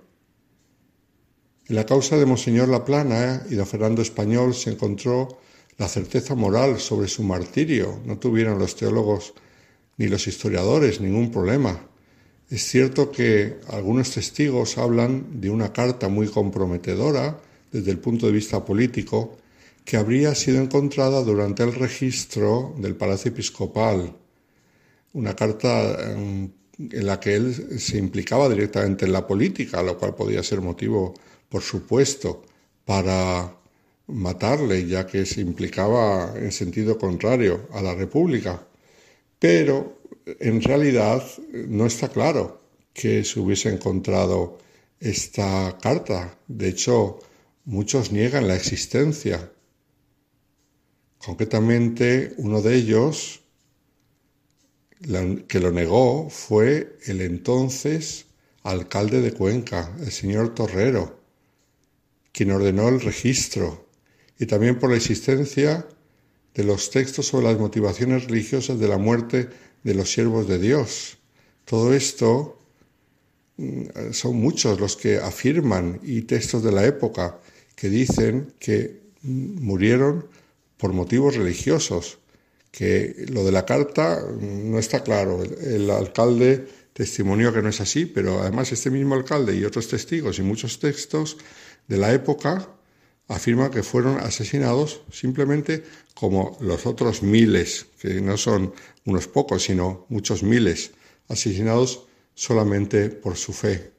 En la causa de Monseñor Laplana y de Fernando Español se encontró la certeza moral sobre su martirio. No tuvieron los teólogos ni los historiadores ningún problema. Es cierto que algunos testigos hablan de una carta muy comprometedora desde el punto de vista político que habría sido encontrada durante el registro del Palacio Episcopal. Una carta en la que él se implicaba directamente en la política, lo cual podía ser motivo, por supuesto, para matarle, ya que se implicaba en sentido contrario a la República. Pero en realidad no está claro que se hubiese encontrado esta carta. De hecho, muchos niegan la existencia. Concretamente, uno de ellos, que lo negó fue el entonces alcalde de Cuenca, el señor Torrero, quien ordenó el registro, y también por la existencia de los textos sobre las motivaciones religiosas de la muerte de los siervos de Dios. Todo esto mm, son muchos los que afirman y textos de la época que dicen que murieron por motivos religiosos, que lo de la carta mm, no está claro. El, el alcalde testimonió que no es así, pero además este mismo alcalde y otros testigos y muchos textos de la época afirman que fueron asesinados simplemente como los otros miles, que no son unos pocos, sino muchos miles, asesinados solamente por su fe.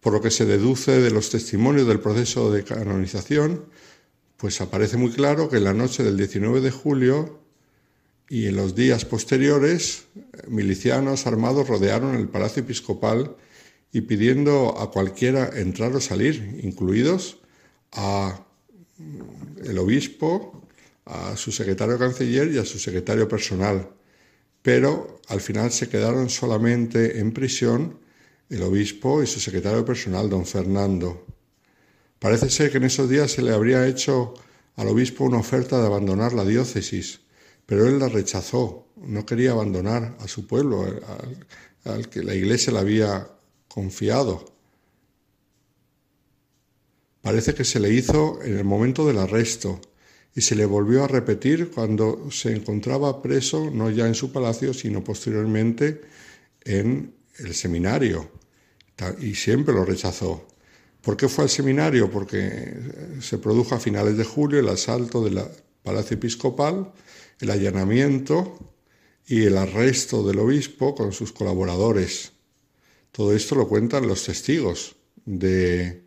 Por lo que se deduce de los testimonios del proceso de canonización, pues aparece muy claro que en la noche del 19 de julio y en los días posteriores, milicianos armados rodearon el palacio episcopal y pidiendo a cualquiera entrar o salir, incluidos a el obispo, a su secretario canciller y a su secretario personal. Pero al final se quedaron solamente en prisión el obispo y su secretario personal, don Fernando. Parece ser que en esos días se le habría hecho al obispo una oferta de abandonar la diócesis, pero él la rechazó, no quería abandonar a su pueblo, al, al que la iglesia le había confiado. Parece que se le hizo en el momento del arresto y se le volvió a repetir cuando se encontraba preso, no ya en su palacio, sino posteriormente en el seminario. Y siempre lo rechazó. ¿Por qué fue al seminario? Porque se produjo a finales de julio el asalto del palacio episcopal, el allanamiento y el arresto del obispo con sus colaboradores. Todo esto lo cuentan los testigos de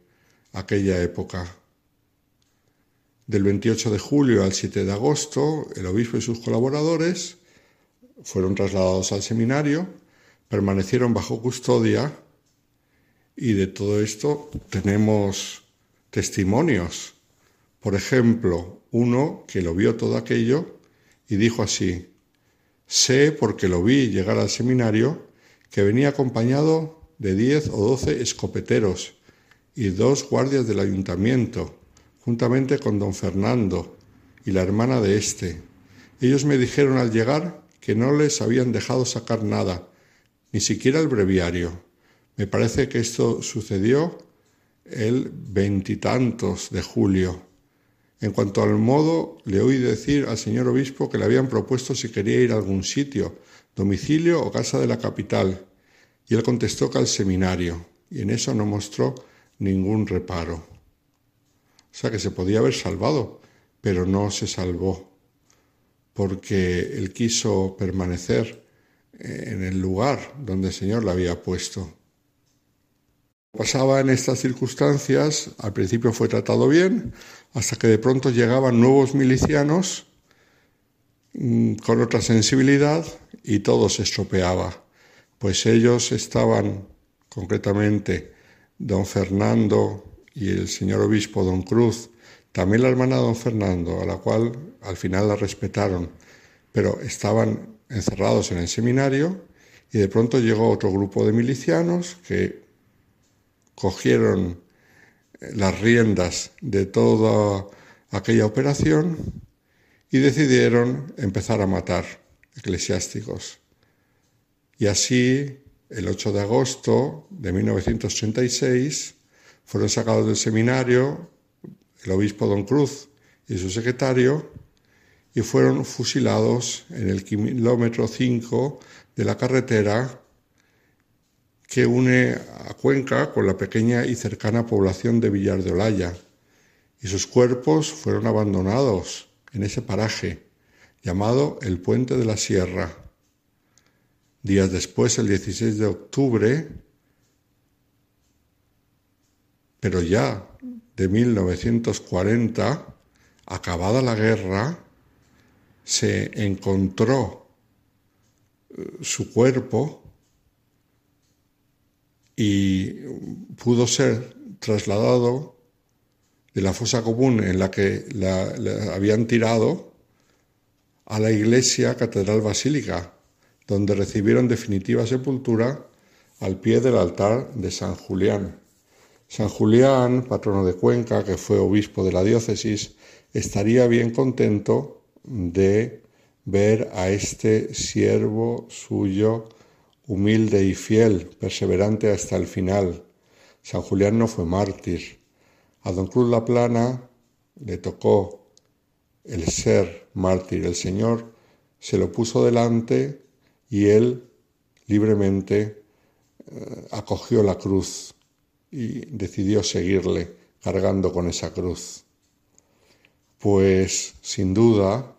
aquella época. Del 28 de julio al 7 de agosto, el obispo y sus colaboradores fueron trasladados al seminario, permanecieron bajo custodia y de todo esto tenemos testimonios. Por ejemplo, uno que lo vio todo aquello y dijo así, sé porque lo vi llegar al seminario que venía acompañado de 10 o 12 escopeteros y dos guardias del ayuntamiento, juntamente con don Fernando y la hermana de éste. Ellos me dijeron al llegar que no les habían dejado sacar nada, ni siquiera el breviario. Me parece que esto sucedió el veintitantos de julio. En cuanto al modo, le oí decir al señor obispo que le habían propuesto si quería ir a algún sitio, domicilio o casa de la capital, y él contestó que al seminario, y en eso no mostró ningún reparo. O sea que se podía haber salvado, pero no se salvó, porque él quiso permanecer en el lugar donde el Señor le había puesto. Pasaba en estas circunstancias, al principio fue tratado bien, hasta que de pronto llegaban nuevos milicianos mm, con otra sensibilidad y todo se estropeaba, pues ellos estaban concretamente don Fernando y el señor obispo don Cruz, también la hermana don Fernando, a la cual al final la respetaron, pero estaban encerrados en el seminario y de pronto llegó otro grupo de milicianos que cogieron las riendas de toda aquella operación y decidieron empezar a matar eclesiásticos. Y así, el 8 de agosto de 1936, fueron sacados del seminario el obispo don Cruz y su secretario y fueron fusilados en el kilómetro 5 de la carretera que une a Cuenca con la pequeña y cercana población de Villar de Olaya, y sus cuerpos fueron abandonados en ese paraje llamado el Puente de la Sierra. Días después, el 16 de octubre, pero ya de 1940, acabada la guerra, se encontró su cuerpo y pudo ser trasladado de la fosa común en la que la, la habían tirado a la iglesia Catedral Basílica, donde recibieron definitiva sepultura al pie del altar de San Julián. San Julián, patrono de Cuenca, que fue obispo de la diócesis, estaría bien contento de ver a este siervo suyo humilde y fiel, perseverante hasta el final. San Julián no fue mártir. A don Cruz La Plana le tocó el ser mártir. El Señor se lo puso delante y él libremente eh, acogió la cruz y decidió seguirle cargando con esa cruz. Pues sin duda,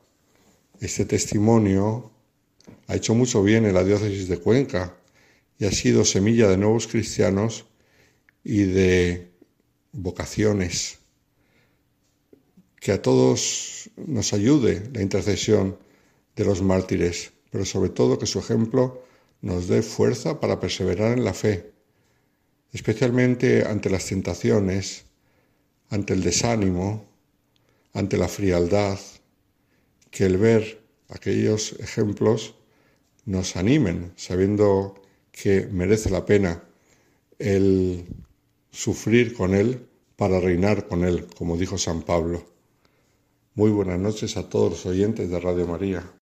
este testimonio ha hecho mucho bien en la diócesis de Cuenca y ha sido semilla de nuevos cristianos y de vocaciones. Que a todos nos ayude la intercesión de los mártires, pero sobre todo que su ejemplo nos dé fuerza para perseverar en la fe, especialmente ante las tentaciones, ante el desánimo, ante la frialdad, que el ver aquellos ejemplos nos animen, sabiendo que merece la pena el sufrir con Él para reinar con Él, como dijo San Pablo. Muy buenas noches a todos los oyentes de Radio María.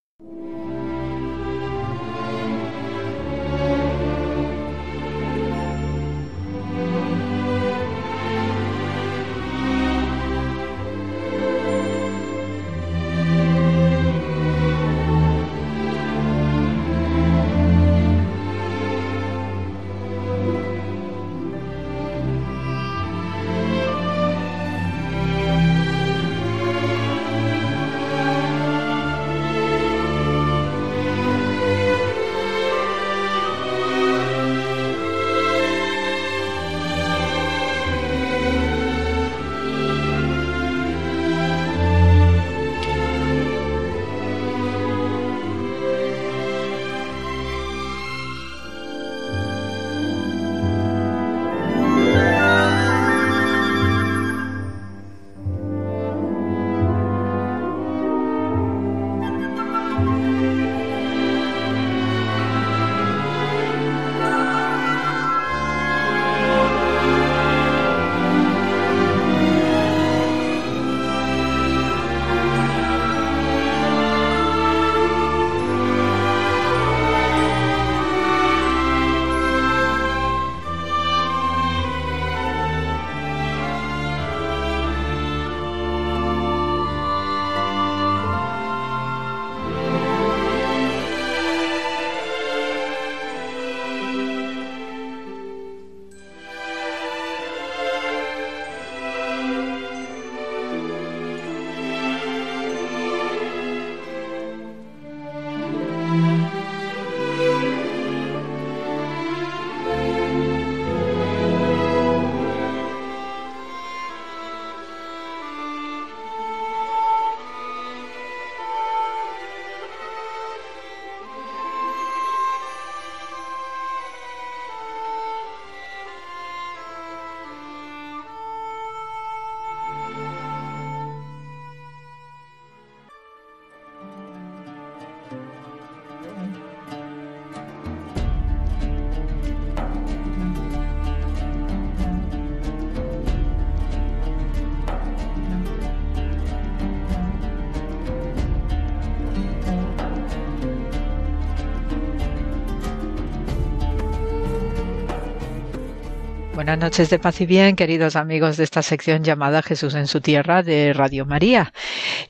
Buenas noches de paz y bien, queridos amigos de esta sección llamada Jesús en su tierra de Radio María.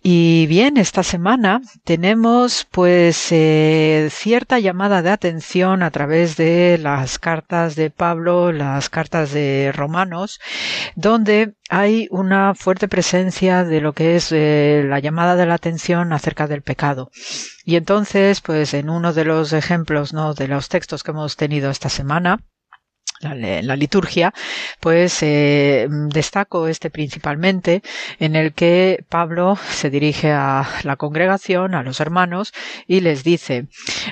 Y bien, esta semana tenemos pues eh, cierta llamada de atención a través de las cartas de Pablo, las cartas de Romanos, donde hay una fuerte presencia de lo que es eh, la llamada de la atención acerca del pecado. Y entonces, pues en uno de los ejemplos, ¿no? de los textos que hemos tenido esta semana, la, la, liturgia, pues eh, destaco este principalmente en el que Pablo se dirige a la congregación, a los hermanos, y les dice,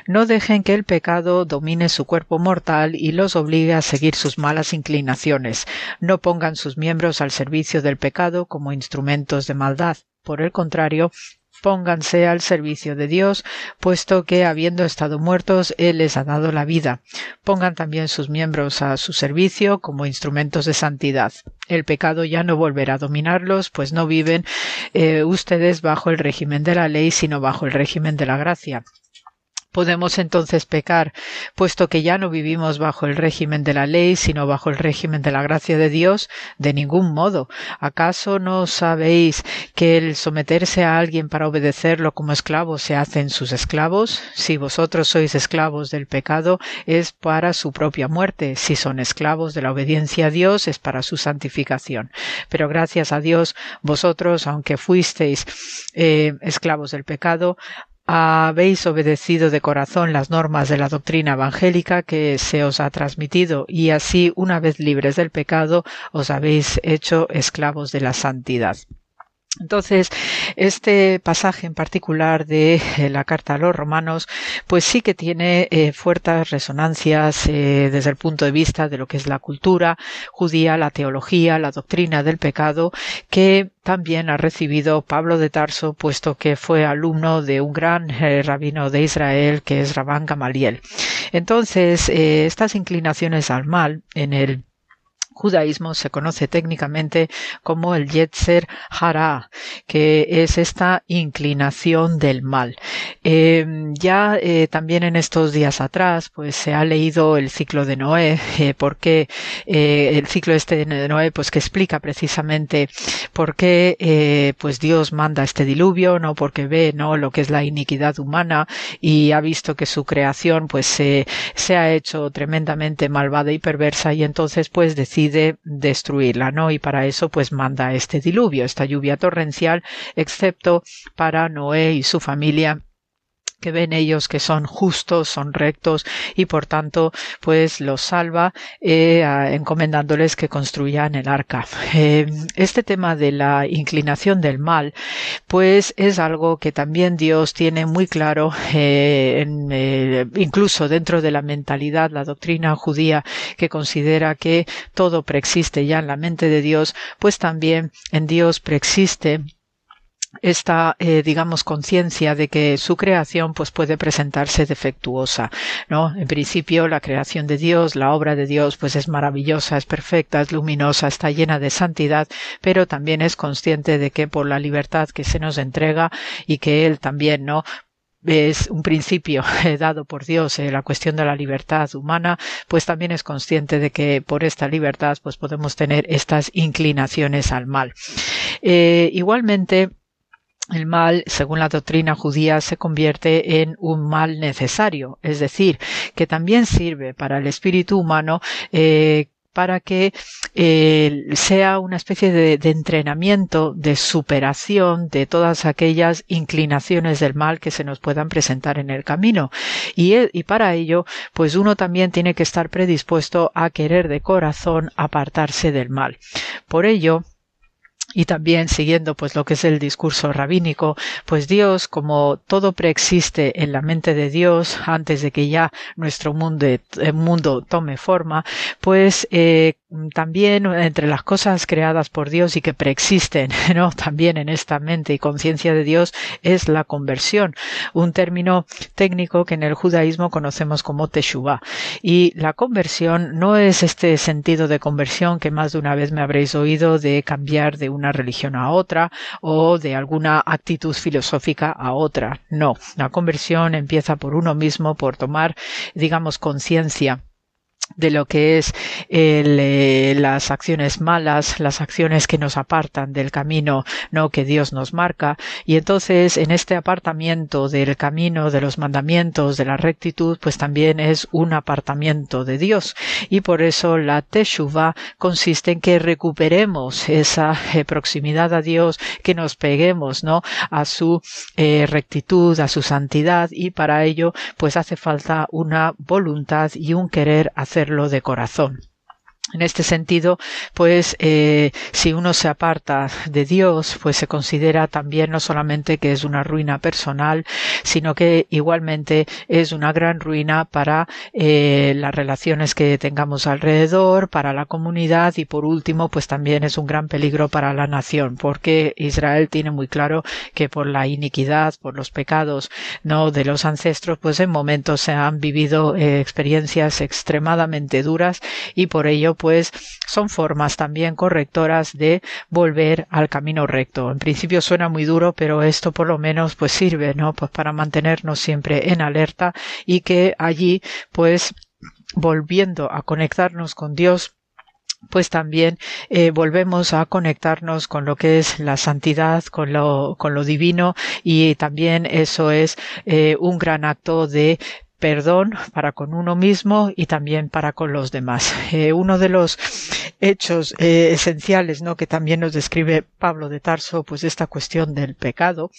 no dejen que el pecado domine su cuerpo mortal y los obligue a seguir sus malas inclinaciones, no pongan sus miembros al servicio del pecado como instrumentos de maldad. Por el contrario, pónganse al servicio de Dios, puesto que habiendo estado muertos, Él les ha dado la vida. Pongan también sus miembros a su servicio como instrumentos de santidad. El pecado ya no volverá a dominarlos, pues no viven eh, ustedes bajo el régimen de la ley, sino bajo el régimen de la gracia. Podemos entonces pecar, puesto que ya no vivimos bajo el régimen de la ley, sino bajo el régimen de la gracia de Dios? De ningún modo. ¿Acaso no sabéis que el someterse a alguien para obedecerlo como esclavo se hacen sus esclavos? Si vosotros sois esclavos del pecado, es para su propia muerte. Si son esclavos de la obediencia a Dios, es para su santificación. Pero gracias a Dios, vosotros, aunque fuisteis eh, esclavos del pecado, habéis obedecido de corazón las normas de la doctrina evangélica que se os ha transmitido y así, una vez libres del pecado, os habéis hecho esclavos de la santidad. Entonces, este pasaje en particular de eh, la carta a los romanos, pues sí que tiene eh, fuertes resonancias eh, desde el punto de vista de lo que es la cultura judía, la teología, la doctrina del pecado, que también ha recibido Pablo de Tarso, puesto que fue alumno de un gran rabino de Israel, que es Rabán Gamaliel. Entonces, estas inclinaciones al mal en el judaísmo se conoce técnicamente como el Yetzer Hara, que es esta inclinación del mal. Eh, ya eh, también en estos días atrás, pues se ha leído el ciclo de Noé, eh, porque eh, el ciclo este de Noé, pues que explica precisamente por qué pues Dios manda este diluvio, no porque ve no lo que es la iniquidad humana y ha visto que su creación pues se ha hecho tremendamente malvada y perversa y entonces pues decide destruirla, ¿no? Y para eso pues manda este diluvio, esta lluvia torrencial, excepto para Noé y su familia que ven ellos que son justos, son rectos y por tanto pues los salva eh, encomendándoles que construyan el arca. Eh, este tema de la inclinación del mal pues es algo que también Dios tiene muy claro eh, en, incluso dentro de la mentalidad, la doctrina judía que considera que todo preexiste ya en la mente de Dios, pues también en Dios preexiste esta, eh, digamos, conciencia de que su creación pues puede presentarse defectuosa, ¿no? En principio, la creación de Dios, la obra de Dios, pues es maravillosa, es perfecta, es luminosa, está llena de santidad, pero también es consciente de que por la libertad que se nos entrega y que Él también, ¿no? es un principio *laughs* dado por Dios eh, la cuestión de la libertad humana, pues también es consciente de que por esta libertad pues podemos tener estas inclinaciones al mal. Eh, igualmente, el mal, según la doctrina judía, se convierte en un mal necesario, es decir, que también sirve para el espíritu humano eh, para que eh, sea una especie de, entrenamiento, de superación de todas aquellas inclinaciones del mal que se nos puedan presentar en el camino. Y, e- y para ello, pues uno también tiene que estar predispuesto a querer de corazón apartarse del mal. Por ello, y también siguiendo pues lo que es el discurso rabínico, pues Dios, como todo preexiste en la mente de Dios antes de que ya nuestro mundo, eh, mundo tome forma, pues eh, también entre las cosas creadas por Dios y que preexisten, *laughs* ¿no? También en esta mente y conciencia de Dios es la conversión, un término técnico que en el judaísmo conocemos como teshuvah. Y la conversión no es este sentido de conversión que más de una vez me habréis oído de cambiar de una religión a otra o de alguna actitud filosófica a otra. No, la conversión empieza por uno mismo, por tomar, digamos, conciencia de lo que es el, eh, las acciones malas, las acciones que nos apartan del camino no que Dios nos marca. Y entonces en este apartamiento del camino de los mandamientos de la rectitud pues también es un apartamiento de Dios. Y por eso la teshuva consiste en que recuperemos esa eh, proximidad a Dios que nos peguemos no a su eh, rectitud a su santidad. Y para ello pues hace falta una voluntad y un querer hacerlo de corazón. En este sentido, pues eh, si uno se aparta de Dios, pues se considera también no solamente que es una ruina personal, sino que igualmente es una gran ruina para eh, las relaciones que tengamos alrededor, para la comunidad y por último, pues también es un gran peligro para la nación, porque Israel tiene muy claro que por la iniquidad, por los pecados no de los ancestros, pues en momentos se han vivido eh, experiencias extremadamente duras y por ello pues son formas también correctoras de volver al camino recto. En principio suena muy duro, pero esto por lo menos pues sirve, ¿no? Pues para mantenernos siempre en alerta y que allí pues volviendo a conectarnos con Dios pues también eh, volvemos a conectarnos con lo que es la santidad, con lo, con lo divino y también eso es eh, un gran acto de perdón para con uno mismo y también para con los demás. *laughs* Eh, uno de los hechos eh, esenciales, ¿no? Que también nos describe Pablo de Tarso, pues esta cuestión del pecado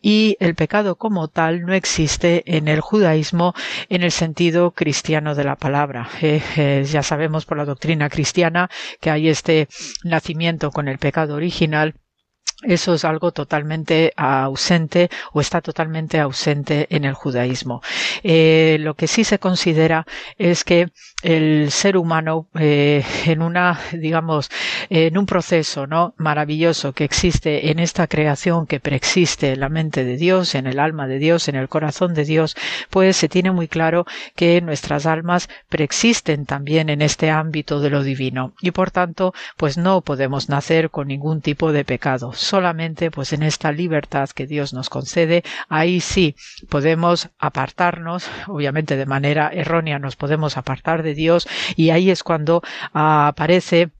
y el pecado como tal no existe en el judaísmo en el sentido cristiano de la palabra. Eh, ya sabemos por la doctrina cristiana que hay este nacimiento con el pecado original eso es algo totalmente ausente o está totalmente ausente en el judaísmo. Eh, lo que sí se considera es que el ser humano eh, en una digamos en un proceso no maravilloso que existe en esta creación que preexiste en la mente de Dios en el alma de Dios en el corazón de Dios pues se tiene muy claro que nuestras almas preexisten también en este ámbito de lo divino. Y por tanto pues no podemos nacer con ningún tipo de pecado solamente pues en esta libertad que Dios nos concede ahí sí podemos apartarnos obviamente de manera errónea nos podemos apartar de Dios y ahí es cuando aparece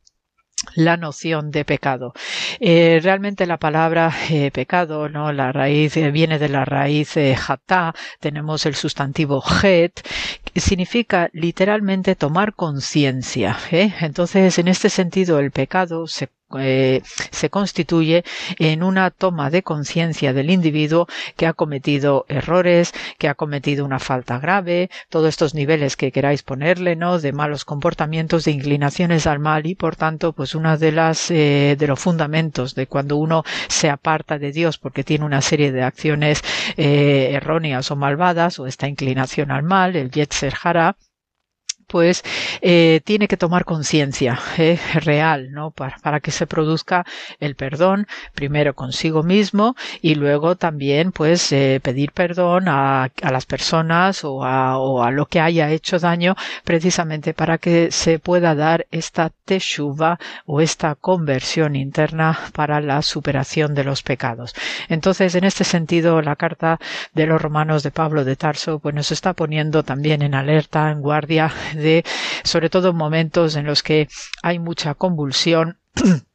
la noción de pecado. Eh, realmente la palabra eh, pecado, ¿no? La raíz eh, viene de la raíz hatá, tenemos el sustantivo het, que significa literalmente tomar conciencia. Entonces, en este sentido, el pecado se eh, se constituye en una toma de conciencia del individuo que ha cometido errores, que ha cometido una falta grave, todos estos niveles que queráis ponerle, ¿no? De malos comportamientos, de inclinaciones al mal y por tanto, pues una de las eh, de los fundamentos de cuando uno se aparta de Dios porque tiene una serie de acciones eh, erróneas o malvadas o esta inclinación al mal, el Yetzer Hara, pues eh, tiene que tomar conciencia eh, real, ¿no? Para, para, que se produzca el perdón, primero consigo mismo y luego también, pues, eh, pedir perdón a, a, las personas o a, o a, lo que haya hecho daño, precisamente para que se pueda dar esta teshuva o esta conversión interna para la superación de los pecados. Entonces, en este sentido, la carta de los romanos de Pablo de Tarso, pues nos está poniendo también en alerta, en guardia sobre todo en momentos en los que hay mucha convulsión, *clears throat*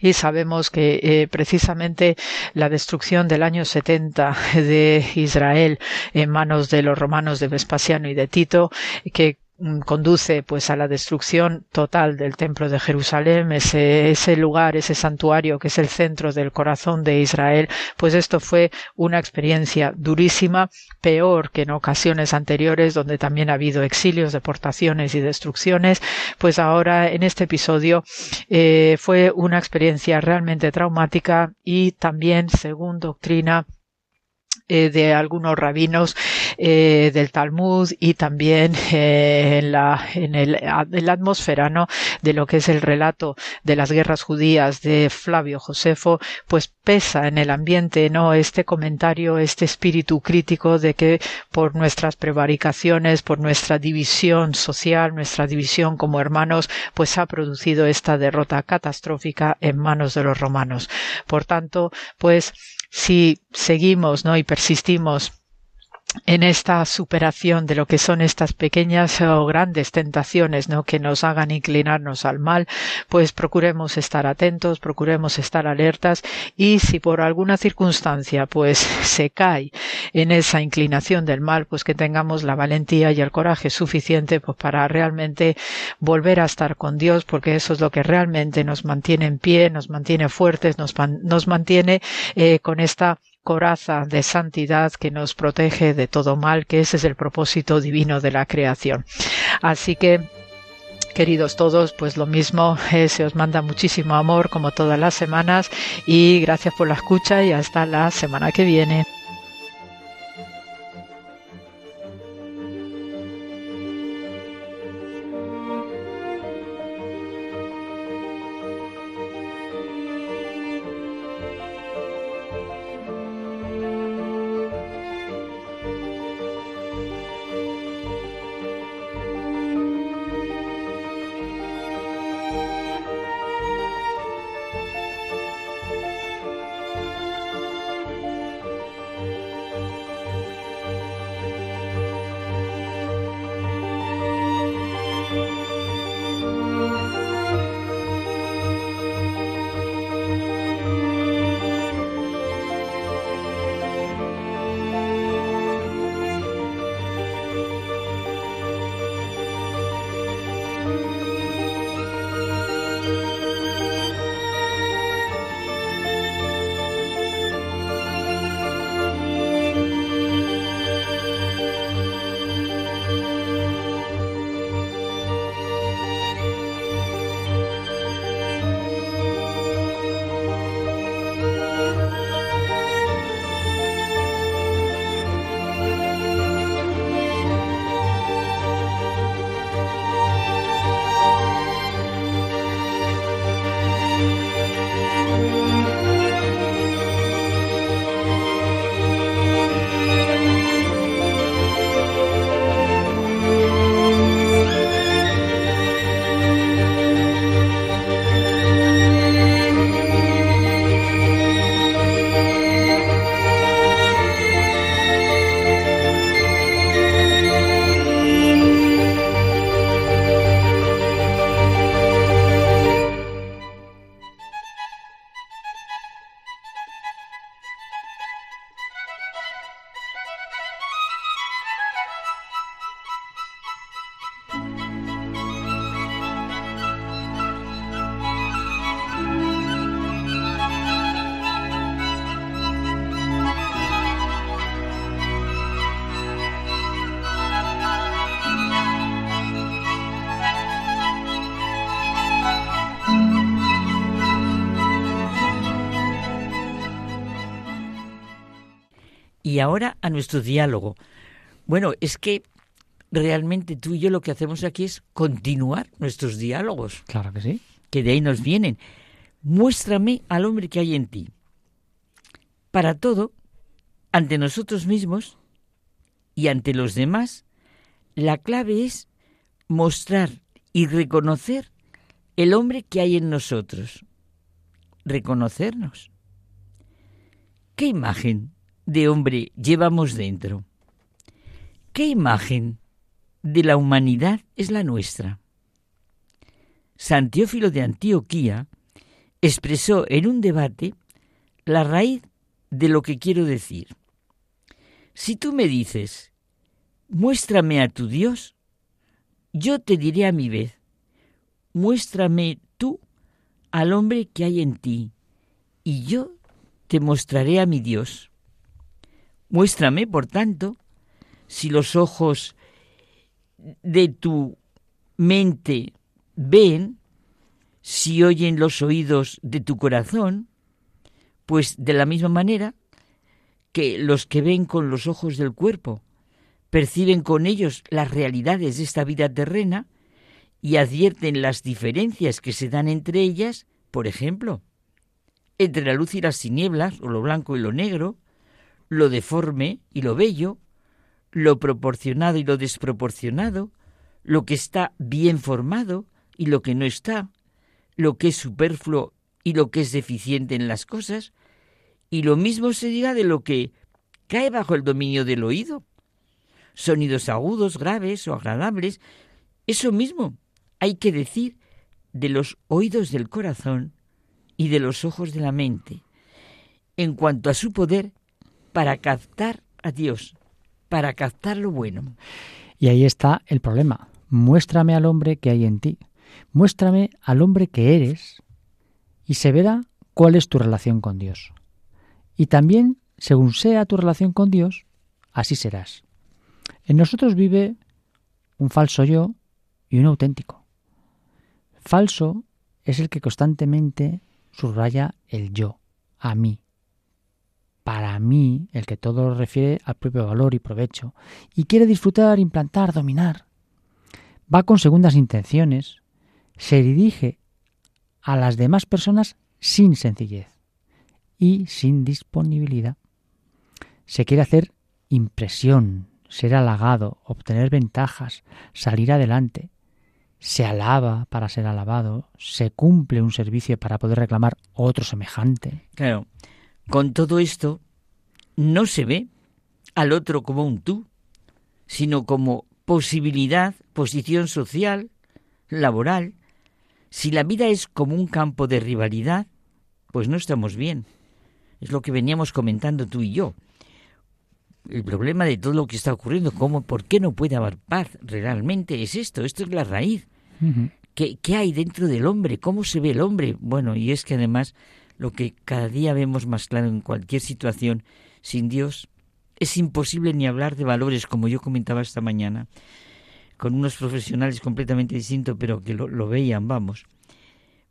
y sabemos que eh, precisamente la destrucción del año 70 de Israel en manos de los romanos de Vespasiano y de Tito, que conduce pues a la destrucción total del templo de Jerusalén, ese, ese lugar, ese santuario que es el centro del corazón de Israel, pues esto fue una experiencia durísima, peor que en ocasiones anteriores donde también ha habido exilios, deportaciones y destrucciones, pues ahora en este episodio eh, fue una experiencia realmente traumática y también, según doctrina, eh, de algunos rabinos eh, del Talmud y también eh, en, la, en, el, en, la atmósfera ¿no? de lo que es el relato de las guerras judías de Flavio Josefo, pues pesa en el ambiente no este comentario, este espíritu crítico de que por nuestras prevaricaciones, por nuestra división social, nuestra división como hermanos, pues ha producido esta derrota catastrófica en manos de los romanos. Por tanto, pues si seguimos ¿no? y persistimos en esta superación de lo que son estas pequeñas o grandes tentaciones ¿no? que nos hagan inclinarnos al mal, pues procuremos estar atentos, procuremos estar alertas y si por alguna circunstancia pues *laughs* se cae en esa inclinación del mal, pues que tengamos la valentía y el coraje suficiente pues para realmente volver a estar con Dios, porque eso es lo que realmente nos mantiene en pie, nos mantiene fuertes, nos, nos mantiene eh, con esta coraza de santidad que nos protege de todo mal, que ese es el propósito divino de la creación. Así que Queridos todos, pues lo mismo, eh, se os manda muchísimo amor como todas las semanas y gracias por la escucha y hasta la semana que viene. Y ahora a nuestro diálogo. Bueno, es que realmente tú y yo lo que hacemos aquí es continuar nuestros diálogos, Claro que sí. que de ahí nos vienen. Muéstrame al hombre que hay en ti. Para todo, ante nosotros mismos y ante los demás, la clave es mostrar y reconocer el hombre que hay en nosotros. Reconocernos. ¿Qué imagen de hombre llevamos dentro? ¿Qué imagen de la humanidad es la nuestra? San Teófilo de Antioquía expresó en un debate la raíz de lo que quiero decir. Si tú me dices, muéstrame a tu Dios, yo te diré a mi vez, muéstrame tú al hombre que hay en ti, y yo te mostraré a mi Dios. Muéstrame, por tanto, si los ojos de tu mente ven, si oyen los oídos de tu corazón, pues de la misma manera que los que ven con los ojos del cuerpo perciben con ellos las realidades de esta vida terrena y advierten las diferencias que se dan entre ellas, por ejemplo, entre la luz y las tinieblas, o lo blanco y lo negro, lo deforme y lo bello, lo proporcionado y lo desproporcionado, lo que está bien formado y lo que no está, lo que es superfluo y lo que es deficiente en las cosas, y lo mismo se diga de lo que cae bajo el dominio del oído. Sonidos agudos, graves o agradables, eso mismo hay que decir de los oídos del corazón y de los ojos de la mente, en cuanto a su poder para captar a Dios, para captar lo bueno. Y ahí está el problema. Muéstrame al hombre que hay en ti. Muéstrame al hombre que eres y se verá cuál es tu relación con Dios. Y también, según sea tu relación con Dios, así serás. En nosotros vive un falso yo y un auténtico. Falso es el que constantemente subraya el yo, a mí. Para mí, el que todo lo refiere al propio valor y provecho, y quiere disfrutar, implantar, dominar. Va con segundas intenciones, se dirige a las demás personas sin sencillez y sin disponibilidad. Se quiere hacer impresión, ser halagado, obtener ventajas, salir adelante. Se alaba para ser alabado, se cumple un servicio para poder reclamar otro semejante. Claro, con todo esto no se ve al otro como un tú, sino como posibilidad, posición social, laboral. Si la vida es como un campo de rivalidad, pues no estamos bien. Es lo que veníamos comentando tú y yo. El problema de todo lo que está ocurriendo, cómo, por qué no puede haber paz realmente, es esto, esto es la raíz. ¿Qué, ¿Qué hay dentro del hombre? ¿Cómo se ve el hombre? Bueno, y es que además lo que cada día vemos más claro en cualquier situación, sin Dios, es imposible ni hablar de valores, como yo comentaba esta mañana, con unos profesionales completamente distintos, pero que lo, lo veían, vamos.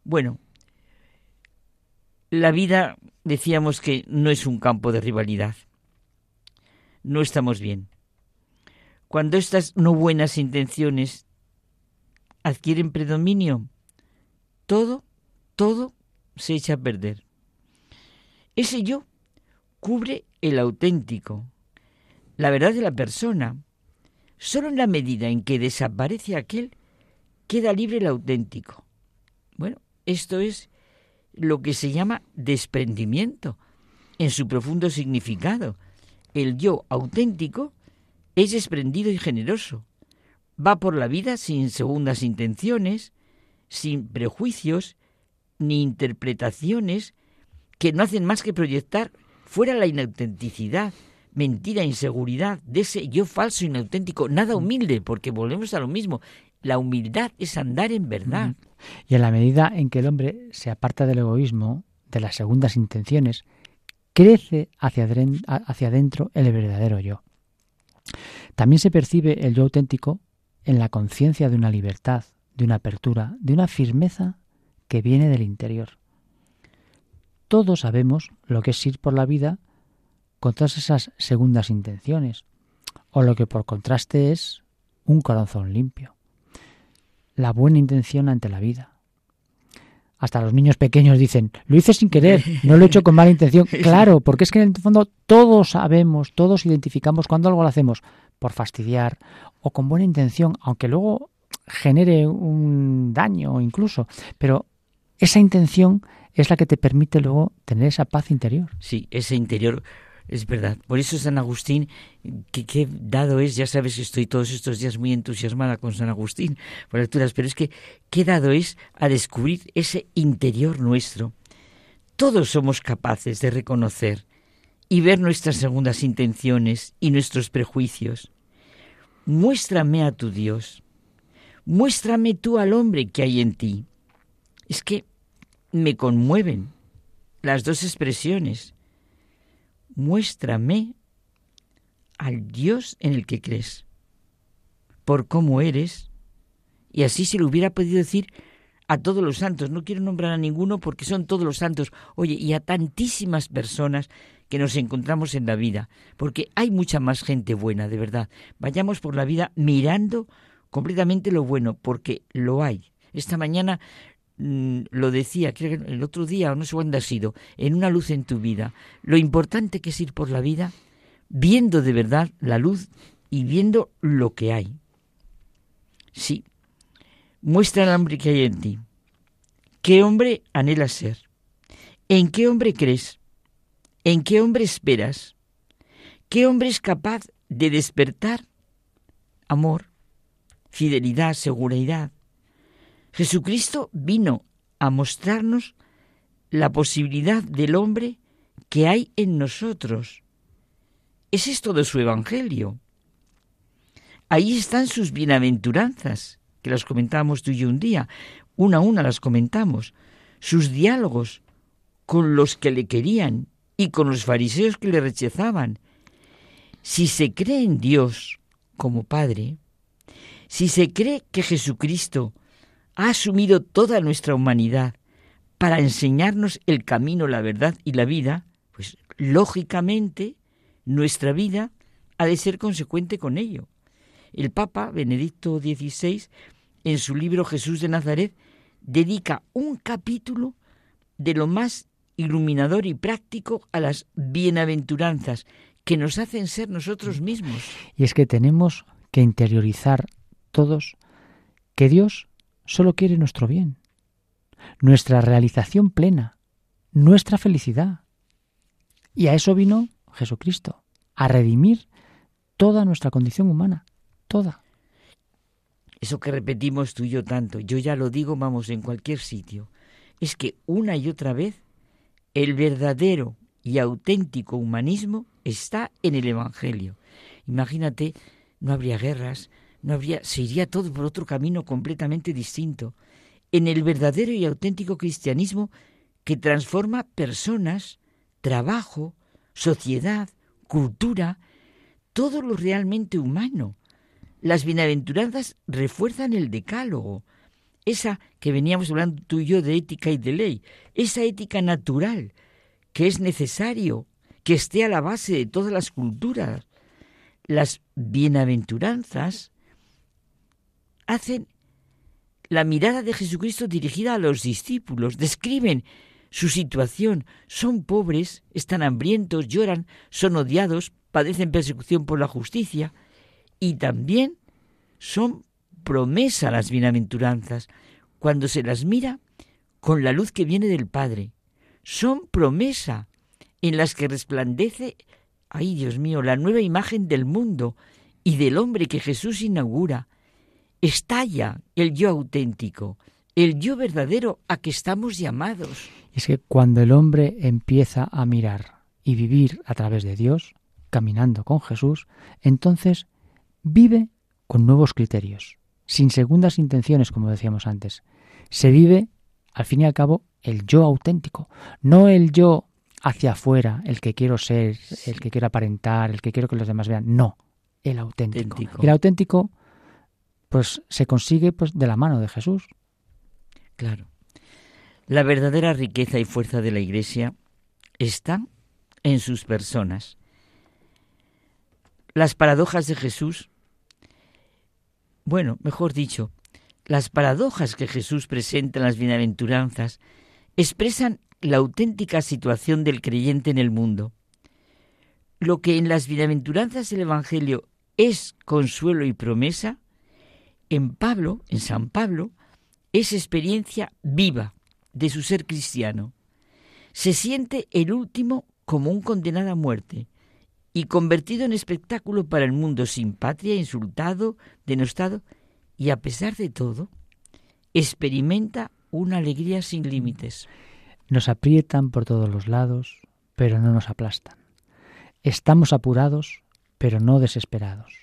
Bueno, la vida, decíamos que no es un campo de rivalidad. No estamos bien. Cuando estas no buenas intenciones adquieren predominio, todo, todo se echa a perder. Ese yo cubre el auténtico, la verdad de la persona. Solo en la medida en que desaparece aquel, queda libre el auténtico. Bueno, esto es lo que se llama desprendimiento en su profundo significado. El yo auténtico es desprendido y generoso. Va por la vida sin segundas intenciones, sin prejuicios ni interpretaciones que no hacen más que proyectar fuera la inautenticidad, mentira, inseguridad de ese yo falso, inauténtico, nada humilde, porque volvemos a lo mismo. La humildad es andar en verdad. Y en la medida en que el hombre se aparta del egoísmo, de las segundas intenciones, crece hacia, hacia adentro el verdadero yo. También se percibe el yo auténtico en la conciencia de una libertad, de una apertura, de una firmeza que viene del interior. Todos sabemos lo que es ir por la vida con todas esas segundas intenciones, o lo que por contraste es un corazón limpio. La buena intención ante la vida. Hasta los niños pequeños dicen, lo hice sin querer, no lo he hecho con mala intención. *laughs* Claro, porque es que en el fondo todos sabemos, todos identificamos cuando algo lo hacemos por fastidiar o con buena intención, aunque luego genere un daño incluso, pero esa intención es la que te permite luego tener esa paz interior. Sí, ese interior es verdad. Por eso San Agustín, que, dado es, ya sabes que estoy todos estos días muy entusiasmada con San Agustín por lecturas, pero es que qué dado es a descubrir ese interior nuestro. Todos somos capaces de reconocer y ver nuestras segundas intenciones y nuestros prejuicios. Muéstrame a tu Dios. Muéstrame tú al hombre que hay en ti. Es que me conmueven las dos expresiones. Muéstrame al Dios en el que crees, por cómo eres, y así se lo hubiera podido decir a todos los santos. No quiero nombrar a ninguno porque son todos los santos. Oye, y a tantísimas personas que nos encontramos en la vida, porque hay mucha más gente buena, de verdad. Vayamos por la vida mirando completamente lo bueno, porque lo hay. Esta mañana lo decía, que el otro día, o no sé cuándo ha sido, en una luz en tu vida. Lo importante que es ir por la vida viendo de verdad la luz y viendo lo que hay. Sí, muestra el hambre que hay en ti. ¿Qué hombre anhelas ser? ¿En qué hombre crees? ¿En qué hombre esperas? ¿Qué hombre es capaz de despertar amor, fidelidad, seguridad? Jesucristo vino a mostrarnos la posibilidad del hombre que hay en nosotros. Es todo su evangelio. Ahí están sus bienaventuranzas, que las comentábamos tú y yo un día. Una a una las comentamos. Sus diálogos con los que le querían y con los fariseos que le rechazaban. Si se cree en Dios como Padre, si se cree que Jesucristo ha asumido toda nuestra humanidad para enseñarnos el camino, la verdad y la vida, pues lógicamente nuestra vida ha de ser consecuente con ello. El Papa Benedicto XVI, en su libro Jesús de Nazaret, dedica un capítulo de lo más iluminador y práctico a las bienaventuranzas que nos hacen ser nosotros mismos. Y es que tenemos que interiorizar todos que Dios solo quiere nuestro bien, nuestra realización plena, nuestra felicidad. Y a eso vino Jesucristo, a redimir toda nuestra condición humana, toda. Eso que repetimos tú y yo tanto, yo ya lo digo, vamos, en cualquier sitio, es que una y otra vez el verdadero y auténtico humanismo está en el Evangelio. Imagínate, no habría guerras, no habría, se iría todo por otro camino completamente distinto. En el verdadero y auténtico cristianismo que transforma personas, trabajo, sociedad, cultura, todo lo realmente humano. Las bienaventuranzas refuerzan el decálogo, esa que veníamos hablando tú y yo de ética y de ley, esa ética natural que es necesario que esté a la base de todas las culturas. Las bienaventuranzas hacen la mirada de Jesucristo dirigida a los discípulos, describen su situación, son pobres, están hambrientos, lloran, son odiados, padecen persecución por la justicia y también son promesa las bienaventuranzas cuando se las mira con la luz que viene del Padre. Son promesa en las que resplandece, ay Dios mío, la nueva imagen del mundo y del hombre que Jesús inaugura. Estalla el yo auténtico, el yo verdadero a que estamos llamados. Es que cuando el hombre empieza a mirar y vivir a través de Dios, caminando con Jesús, entonces vive con nuevos criterios, sin segundas intenciones, como decíamos antes. Se vive, al fin y al cabo, el yo auténtico, no el yo hacia afuera, el que quiero ser, el que quiero aparentar, el que quiero que los demás vean. No, el auténtico. Auténtico. El auténtico, pues se consigue pues de la mano de Jesús. Claro. La verdadera riqueza y fuerza de la Iglesia está en sus personas. Las paradojas de Jesús, bueno, mejor dicho, las paradojas que Jesús presenta en las bienaventuranzas expresan la auténtica situación del creyente en el mundo. Lo que en las bienaventuranzas del Evangelio es consuelo y promesa, en Pablo, en San Pablo, es experiencia viva de su ser cristiano. Se siente el último como un condenado a muerte y convertido en espectáculo para el mundo sin patria, insultado, denostado, y a pesar de todo, experimenta una alegría sin límites. Nos aprietan por todos los lados, pero no nos aplastan. Estamos apurados, pero no desesperados.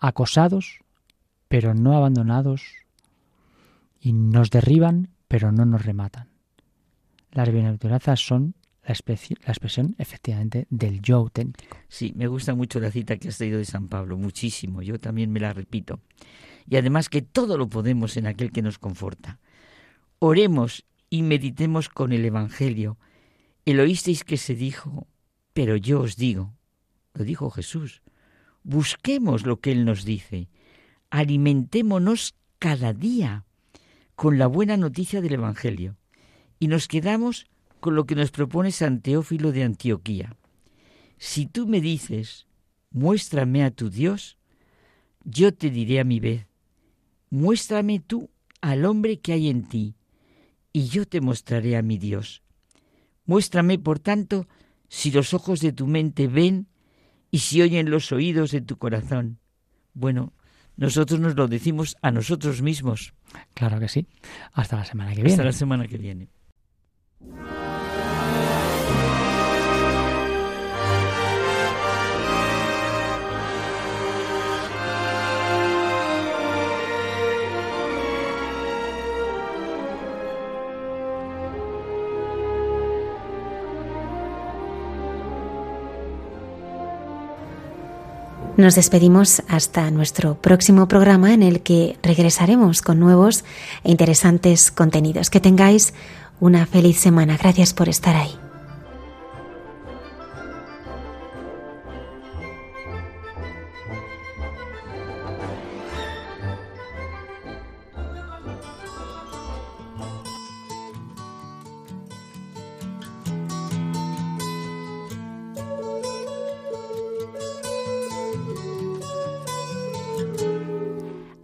Acosados, pero no abandonados. Y nos derriban, pero no nos rematan. Las bienaventuranzas son la, la expresión efectivamente del yo auténtico. Sí, me gusta mucho la cita que has traído de San Pablo, muchísimo. Yo también me la repito. Y además que todo lo podemos en aquel que nos conforta. Oremos y meditemos con el Evangelio. El oísteis que se dijo, pero yo os digo, lo dijo Jesús. Busquemos lo que Él nos dice. Alimentémonos cada día con la buena noticia del Evangelio. Y nos quedamos con lo que nos propone San Teófilo de Antioquía. Si tú me dices, muéstrame a tu Dios, yo te diré a mi vez, muéstrame tú al hombre que hay en ti, y yo te mostraré a mi Dios. Muéstrame, por tanto, si los ojos de tu mente ven y si oyen los oídos de tu corazón. Bueno, nosotros nos lo decimos a nosotros mismos. Claro que sí. Hasta la semana que Hasta viene. la semana que viene. Nos despedimos hasta nuestro próximo programa en el que regresaremos con nuevos e interesantes contenidos. Que tengáis una feliz semana. Gracias por estar ahí.